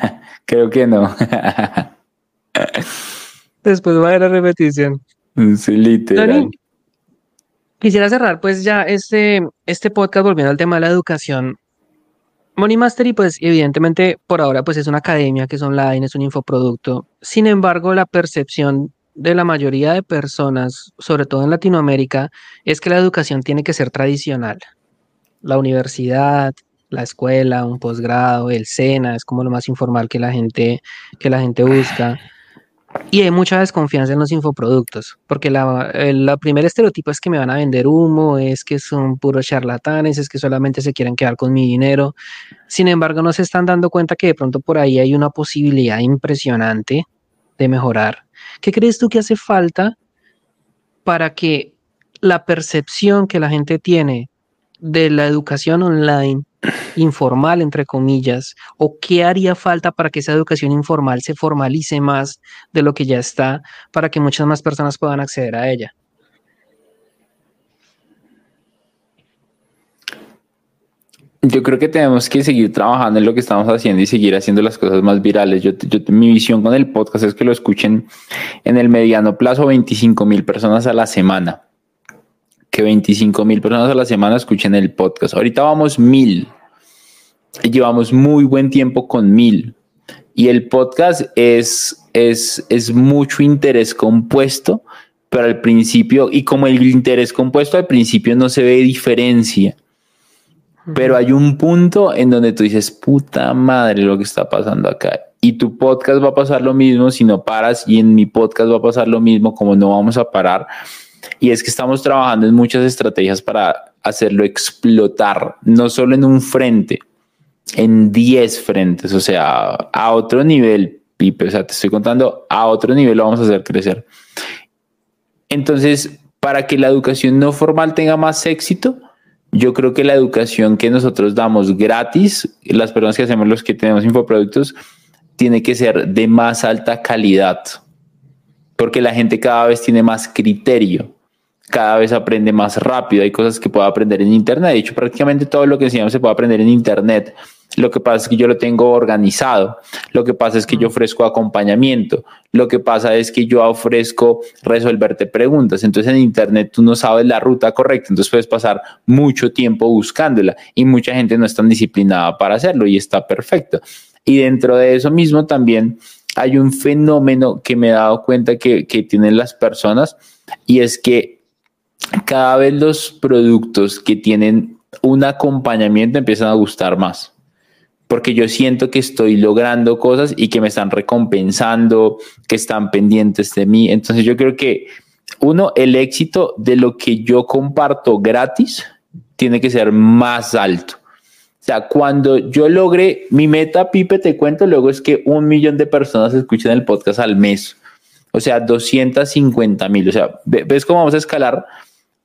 *laughs* Creo que no. *laughs* Después va a haber la repetición. Sí, literal. quisiera cerrar pues ya este, este podcast volviendo al tema de la educación Money Mastery, pues evidentemente por ahora pues es una academia que es online, es un infoproducto. Sin embargo, la percepción de la mayoría de personas, sobre todo en Latinoamérica, es que la educación tiene que ser tradicional. La universidad, la escuela, un posgrado, el SENA, es como lo más informal que la gente, que la gente busca. Y hay mucha desconfianza en los infoproductos, porque la, el primer estereotipo es que me van a vender humo, es que son puros charlatanes, es que solamente se quieren quedar con mi dinero. Sin embargo, no se están dando cuenta que de pronto por ahí hay una posibilidad impresionante de mejorar. ¿Qué crees tú que hace falta para que la percepción que la gente tiene de la educación online informal, entre comillas, o qué haría falta para que esa educación informal se formalice más de lo que ya está, para que muchas más personas puedan acceder a ella. Yo creo que tenemos que seguir trabajando en lo que estamos haciendo y seguir haciendo las cosas más virales. Yo, mi visión con el podcast es que lo escuchen en el mediano plazo 25 mil personas a la semana que 25 mil personas a la semana escuchen el podcast. Ahorita vamos mil. Llevamos muy buen tiempo con mil. Y el podcast es, es, es mucho interés compuesto, pero al principio, y como el interés compuesto al principio no se ve diferencia. Pero hay un punto en donde tú dices, puta madre lo que está pasando acá. Y tu podcast va a pasar lo mismo si no paras y en mi podcast va a pasar lo mismo como no vamos a parar y es que estamos trabajando en muchas estrategias para hacerlo explotar, no solo en un frente, en 10 frentes, o sea, a otro nivel, Pipe, o sea, te estoy contando, a otro nivel lo vamos a hacer crecer. Entonces, para que la educación no formal tenga más éxito, yo creo que la educación que nosotros damos gratis, las personas que hacemos los que tenemos infoproductos, tiene que ser de más alta calidad, porque la gente cada vez tiene más criterio cada vez aprende más rápido. Hay cosas que puedo aprender en Internet. De hecho, prácticamente todo lo que enseñamos se puede aprender en Internet. Lo que pasa es que yo lo tengo organizado. Lo que pasa es que yo ofrezco acompañamiento. Lo que pasa es que yo ofrezco resolverte preguntas. Entonces en Internet tú no sabes la ruta correcta. Entonces puedes pasar mucho tiempo buscándola y mucha gente no es tan disciplinada para hacerlo y está perfecto. Y dentro de eso mismo también hay un fenómeno que me he dado cuenta que, que tienen las personas y es que cada vez los productos que tienen un acompañamiento empiezan a gustar más. Porque yo siento que estoy logrando cosas y que me están recompensando, que están pendientes de mí. Entonces yo creo que uno, el éxito de lo que yo comparto gratis tiene que ser más alto. O sea, cuando yo logre mi meta, Pipe, te cuento, luego es que un millón de personas escuchen el podcast al mes. O sea, 250 mil. O sea, ¿ves cómo vamos a escalar?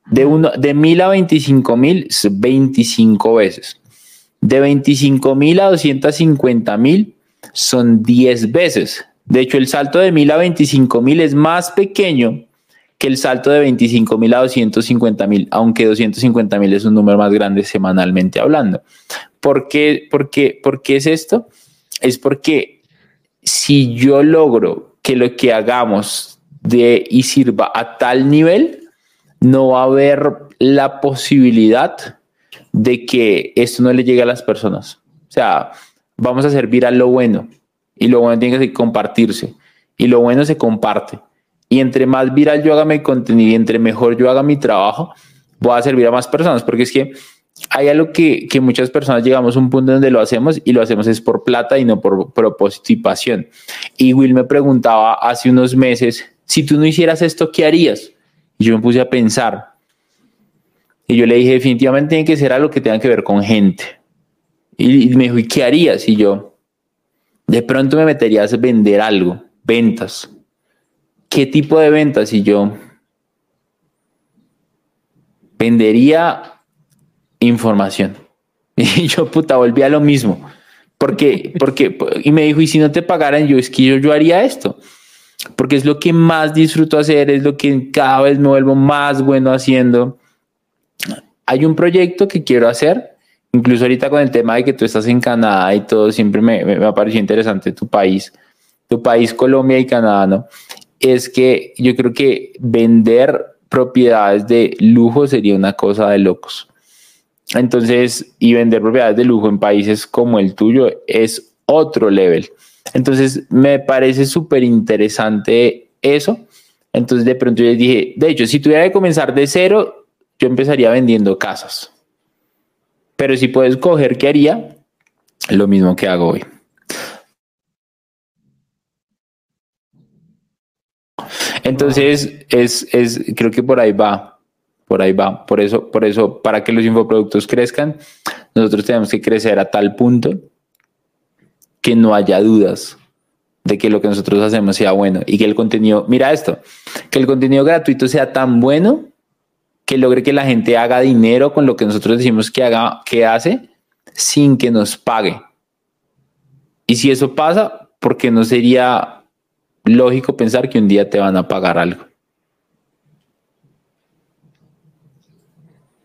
De, uno, de mil a 25 mil, 25 veces. De 25 mil a 250 mil son 10 veces. De hecho, el salto de mil a 25 mil es más pequeño que el salto de 25 mil a 250 mil, aunque 250 mil es un número más grande semanalmente hablando. ¿Por qué, por, qué, ¿Por qué es esto? Es porque si yo logro que lo que hagamos de y sirva a tal nivel, no va a haber la posibilidad de que esto no le llegue a las personas. O sea, vamos a servir a lo bueno y lo bueno tiene que compartirse y lo bueno se comparte. Y entre más viral yo haga mi contenido y entre mejor yo haga mi trabajo, voy a servir a más personas, porque es que hay algo que, que muchas personas llegamos a un punto donde lo hacemos y lo hacemos es por plata y no por propósito y pasión. Y Will me preguntaba hace unos meses, si tú no hicieras esto, ¿qué harías? Y yo me puse a pensar. Y yo le dije, definitivamente tiene que ser algo que tenga que ver con gente. Y, me dijo, ¿y qué harías? Y yo, de pronto me meterías a vender algo, ventas. ¿Qué tipo de ventas? Y yo, vendería información. *laughs* Y yo, puta, volví a lo mismo. Porque, porque, y me dijo, y si no te pagaran, yo es que yo, yo haría esto. Porque es lo que más disfruto hacer, es lo que cada vez me vuelvo más bueno haciendo. Hay un proyecto que quiero hacer, incluso ahorita con el tema de que tú estás en Canadá y todo, siempre me, me, me pareció interesante tu país, tu país, Colombia y Canadá, ¿no? Es que yo creo que vender propiedades de lujo sería una cosa de locos. Entonces, y vender propiedades de lujo en países como el tuyo es otro level. Entonces, me parece súper interesante eso. Entonces, de pronto yo dije, de hecho, si tuviera que comenzar de cero, yo empezaría vendiendo casas. Pero si puedes coger, ¿qué haría? Lo mismo que hago hoy. Entonces, es, es, creo que por ahí va por ahí va. Por eso, por eso, para que los infoproductos crezcan, nosotros tenemos que crecer a tal punto que no haya dudas de que lo que nosotros hacemos sea bueno y que el contenido, mira esto, que el contenido gratuito sea tan bueno que logre que la gente haga dinero con lo que nosotros decimos que haga, que hace, sin que nos pague. Y si eso pasa, ¿por qué no sería lógico pensar que un día te van a pagar algo?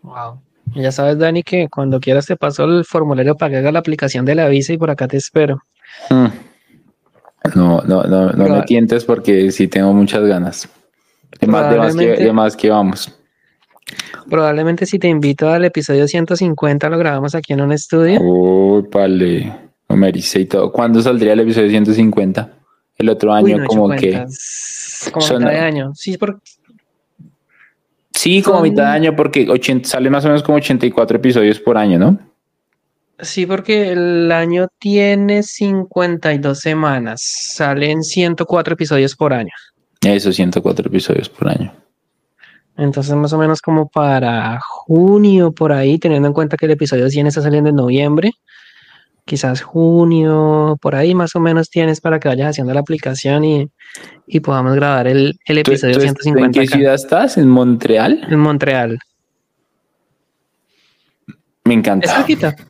Wow. Ya sabes, Dani, que cuando quieras te paso el formulario para que haga la aplicación de la visa y por acá te espero. Hmm. No, no, no, no me tientes porque sí tengo muchas ganas. De más, que, que vamos. Probablemente si te invito al episodio 150 lo grabamos aquí en un estudio. Uy, vale. Me y todo. ¿Cuándo saldría el episodio 150? El otro año como que... Como de año. Sí, porque Sí, como mitad de año, porque 80, sale más o menos como 84 episodios por año, ¿no? Sí, porque el año tiene 52 semanas. Salen 104 episodios por año. Eso, 104 episodios por año. Entonces, más o menos como para junio, por ahí, teniendo en cuenta que el episodio 100 está saliendo en noviembre quizás junio, por ahí más o menos tienes para que vayas haciendo la aplicación y, podamos grabar el, episodio 150. ¿En qué ciudad estás? ¿En Montreal? En Montreal. Me encanta. Es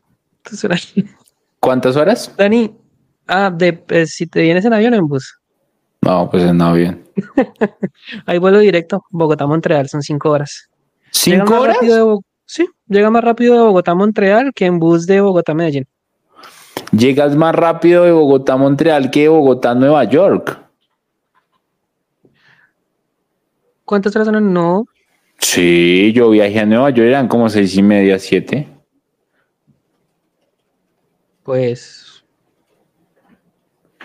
¿Cuántas horas? Dani, ah, de, eh, si te vienes en avión o en bus. No, pues en avión. *laughs* Hay vuelo directo, Bogotá-Montreal, son cinco horas. ¿Cinco horas? sí, llega más rápido de Bogotá-Montreal que en bus de Bogotá-Medellín. Llegas más rápido de Bogotá a Montreal que de Bogotá a Nueva York. ¿Cuántas horas son? No. Sí, yo viajé a Nueva York, eran como seis y media, siete. Pues.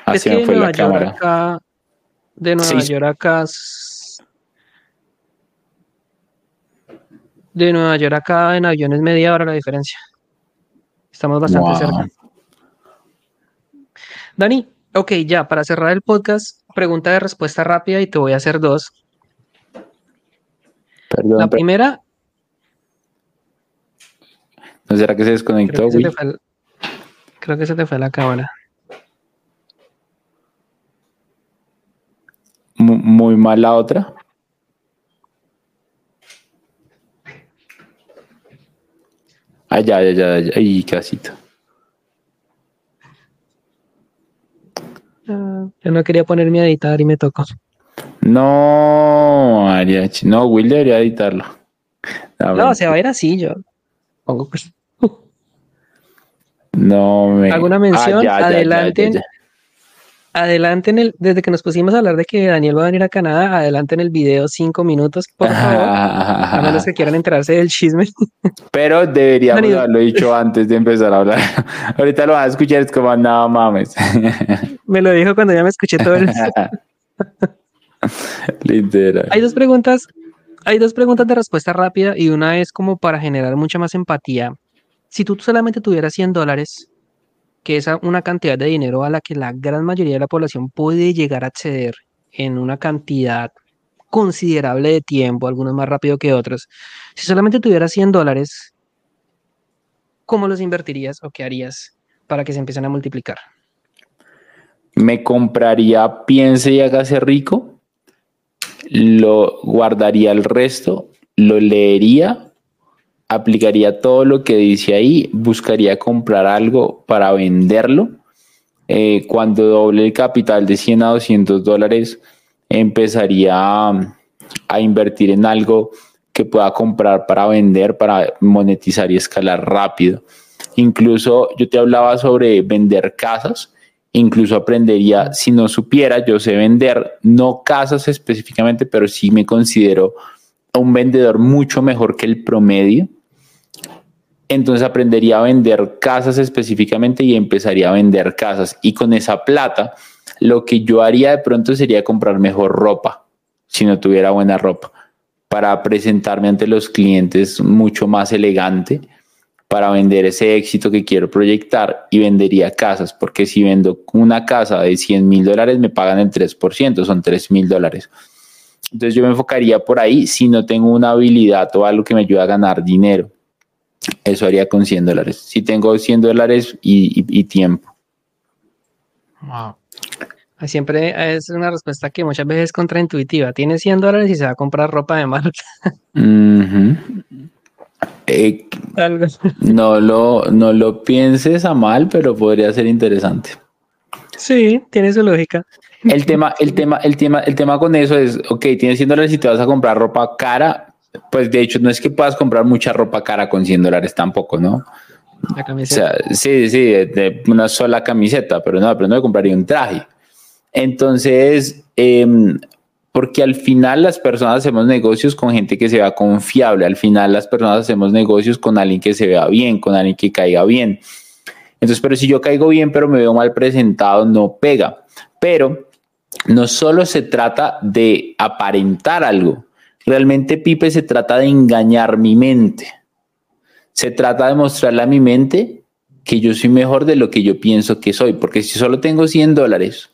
Así fue la cámara. Acá, de Nueva York acá. De Nueva York acá en avión es media hora la diferencia. Estamos bastante cerca. Dani, ok, ya, para cerrar el podcast, pregunta de respuesta rápida y te voy a hacer dos. Perdón, la primera. ¿No será que se desconectó? Creo que, se te fue la cámara. Muy, mal la otra. Ay, ya, ya, ya, ya. Ay, casito. yo no quería ponerme a editar y me tocó. No, Ariachi. No, Will debería editarlo. no, se va a ir así yo. Pongo pues. No me. ¿Alguna Ah, mención? ya, ya, ya, adelante, ya, ya. adelante en el, desde que nos pusimos a hablar de que Daniel va a venir a Canadá, adelante en el video cinco minutos, por favor. A menos que quieran enterarse del chisme. *laughs* Pero deberíamos haberlo dicho antes de empezar a hablar. *laughs* Ahorita lo vas a escuchar, es como, no mames. *laughs* Me lo dijo cuando ya me escuché todo el... Literal. Hay dos preguntas, hay dos preguntas de respuesta rápida y una es como para generar mucha más empatía. Si tú solamente tuvieras 100 dólares, que es una cantidad de dinero a la que la gran mayoría de la población puede llegar a acceder en una cantidad considerable de tiempo, algunos más rápido que otros. Si solamente tuvieras 100 dólares, ¿cómo los invertirías o qué harías para que se empiecen a multiplicar? Me compraría Piense y hágase rico. Lo guardaría el resto. Lo leería. Aplicaría todo lo que dice ahí. Buscaría comprar algo para venderlo. Eh, cuando doble el capital de 100 a 200 dólares, empezaría a, a invertir en algo que pueda comprar para vender, para monetizar y escalar rápido. Incluso yo te hablaba sobre vender casas, incluso aprendería, si no supiera, yo sé vender, no casas específicamente, pero sí me considero un vendedor mucho mejor que el promedio. Entonces aprendería a vender casas específicamente y empezaría a vender casas. Y con esa plata, lo que yo haría de pronto sería comprar mejor ropa, si no tuviera buena ropa, para presentarme ante los clientes mucho más elegante, para vender ese éxito que quiero proyectar y vendería casas, porque si vendo una casa de 100 mil dólares me pagan el 3%, son 3 mil dólares. Entonces yo me enfocaría por ahí si no tengo una habilidad o algo que me ayude a ganar dinero. Eso haría con 100 dólares. Si tengo 100 dólares y, y- y tiempo. Wow. Siempre es una respuesta que muchas veces es contraintuitiva. Tiene 100 dólares y se va a comprar ropa de marca. Eh, no, lo, no lo pienses a mal, pero podría ser interesante. Sí, tiene su lógica. El tema, el tema, el tema, el tema con eso es, ok, tienes 100 dólares y te vas a comprar ropa cara, pues de hecho no es que puedas comprar mucha ropa cara con 100 dólares tampoco, ¿no? La O camiseta. sea, sí, sí, de, de una sola camiseta, pero no, pero no me compraría un traje. Entonces, em, porque al final las personas hacemos negocios con gente que se vea confiable, al final las personas hacemos negocios con alguien que se vea bien, con alguien que caiga bien. Entonces, pero si yo caigo bien, pero me veo mal presentado, no pega. Pero no solo se trata de aparentar algo, realmente Pipe se trata de engañar mi mente. Se trata de mostrarle a mi mente que yo soy mejor de lo que yo pienso que soy, porque si solo tengo 100 dólares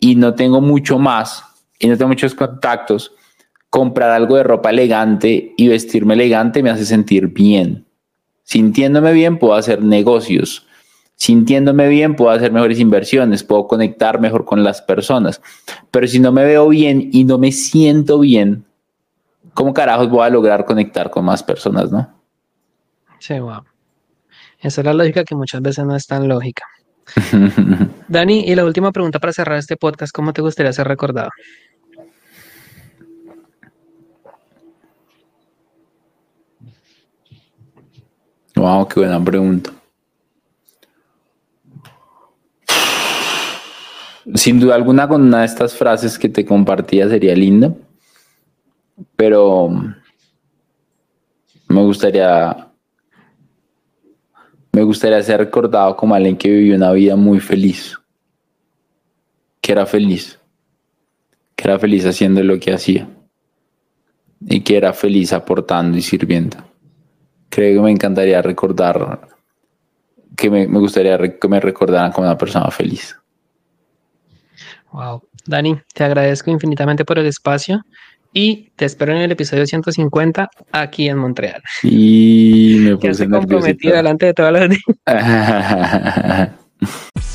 y no tengo mucho más y no tengo muchos contactos, comprar algo de ropa elegante y vestirme elegante me hace sentir bien. Sintiéndome bien puedo hacer negocios. Sintiéndome bien puedo hacer mejores inversiones, puedo conectar mejor con las personas. Pero si no me veo bien y no me siento bien, ¿cómo carajos voy a lograr conectar con más personas, no? Sí, wow. Esa es la lógica que muchas veces no es tan lógica. *laughs* Dani, y la última pregunta para cerrar este podcast, ¿cómo te gustaría ser recordado? Wow, qué buena pregunta. Sin duda alguna, con una de estas frases que te compartía sería linda, pero me gustaría, me gustaría ser recordado como alguien que vivió una vida muy feliz, que era feliz, que era feliz haciendo lo que hacía y que era feliz aportando y sirviendo creo que me encantaría recordar, que me, me gustaría que me recordaran como una persona feliz. Wow. Dani, te agradezco infinitamente por el espacio y te espero en el episodio 150 aquí en Montreal. Y me *laughs* puse se comprometido delante de todas las... *laughs* *laughs*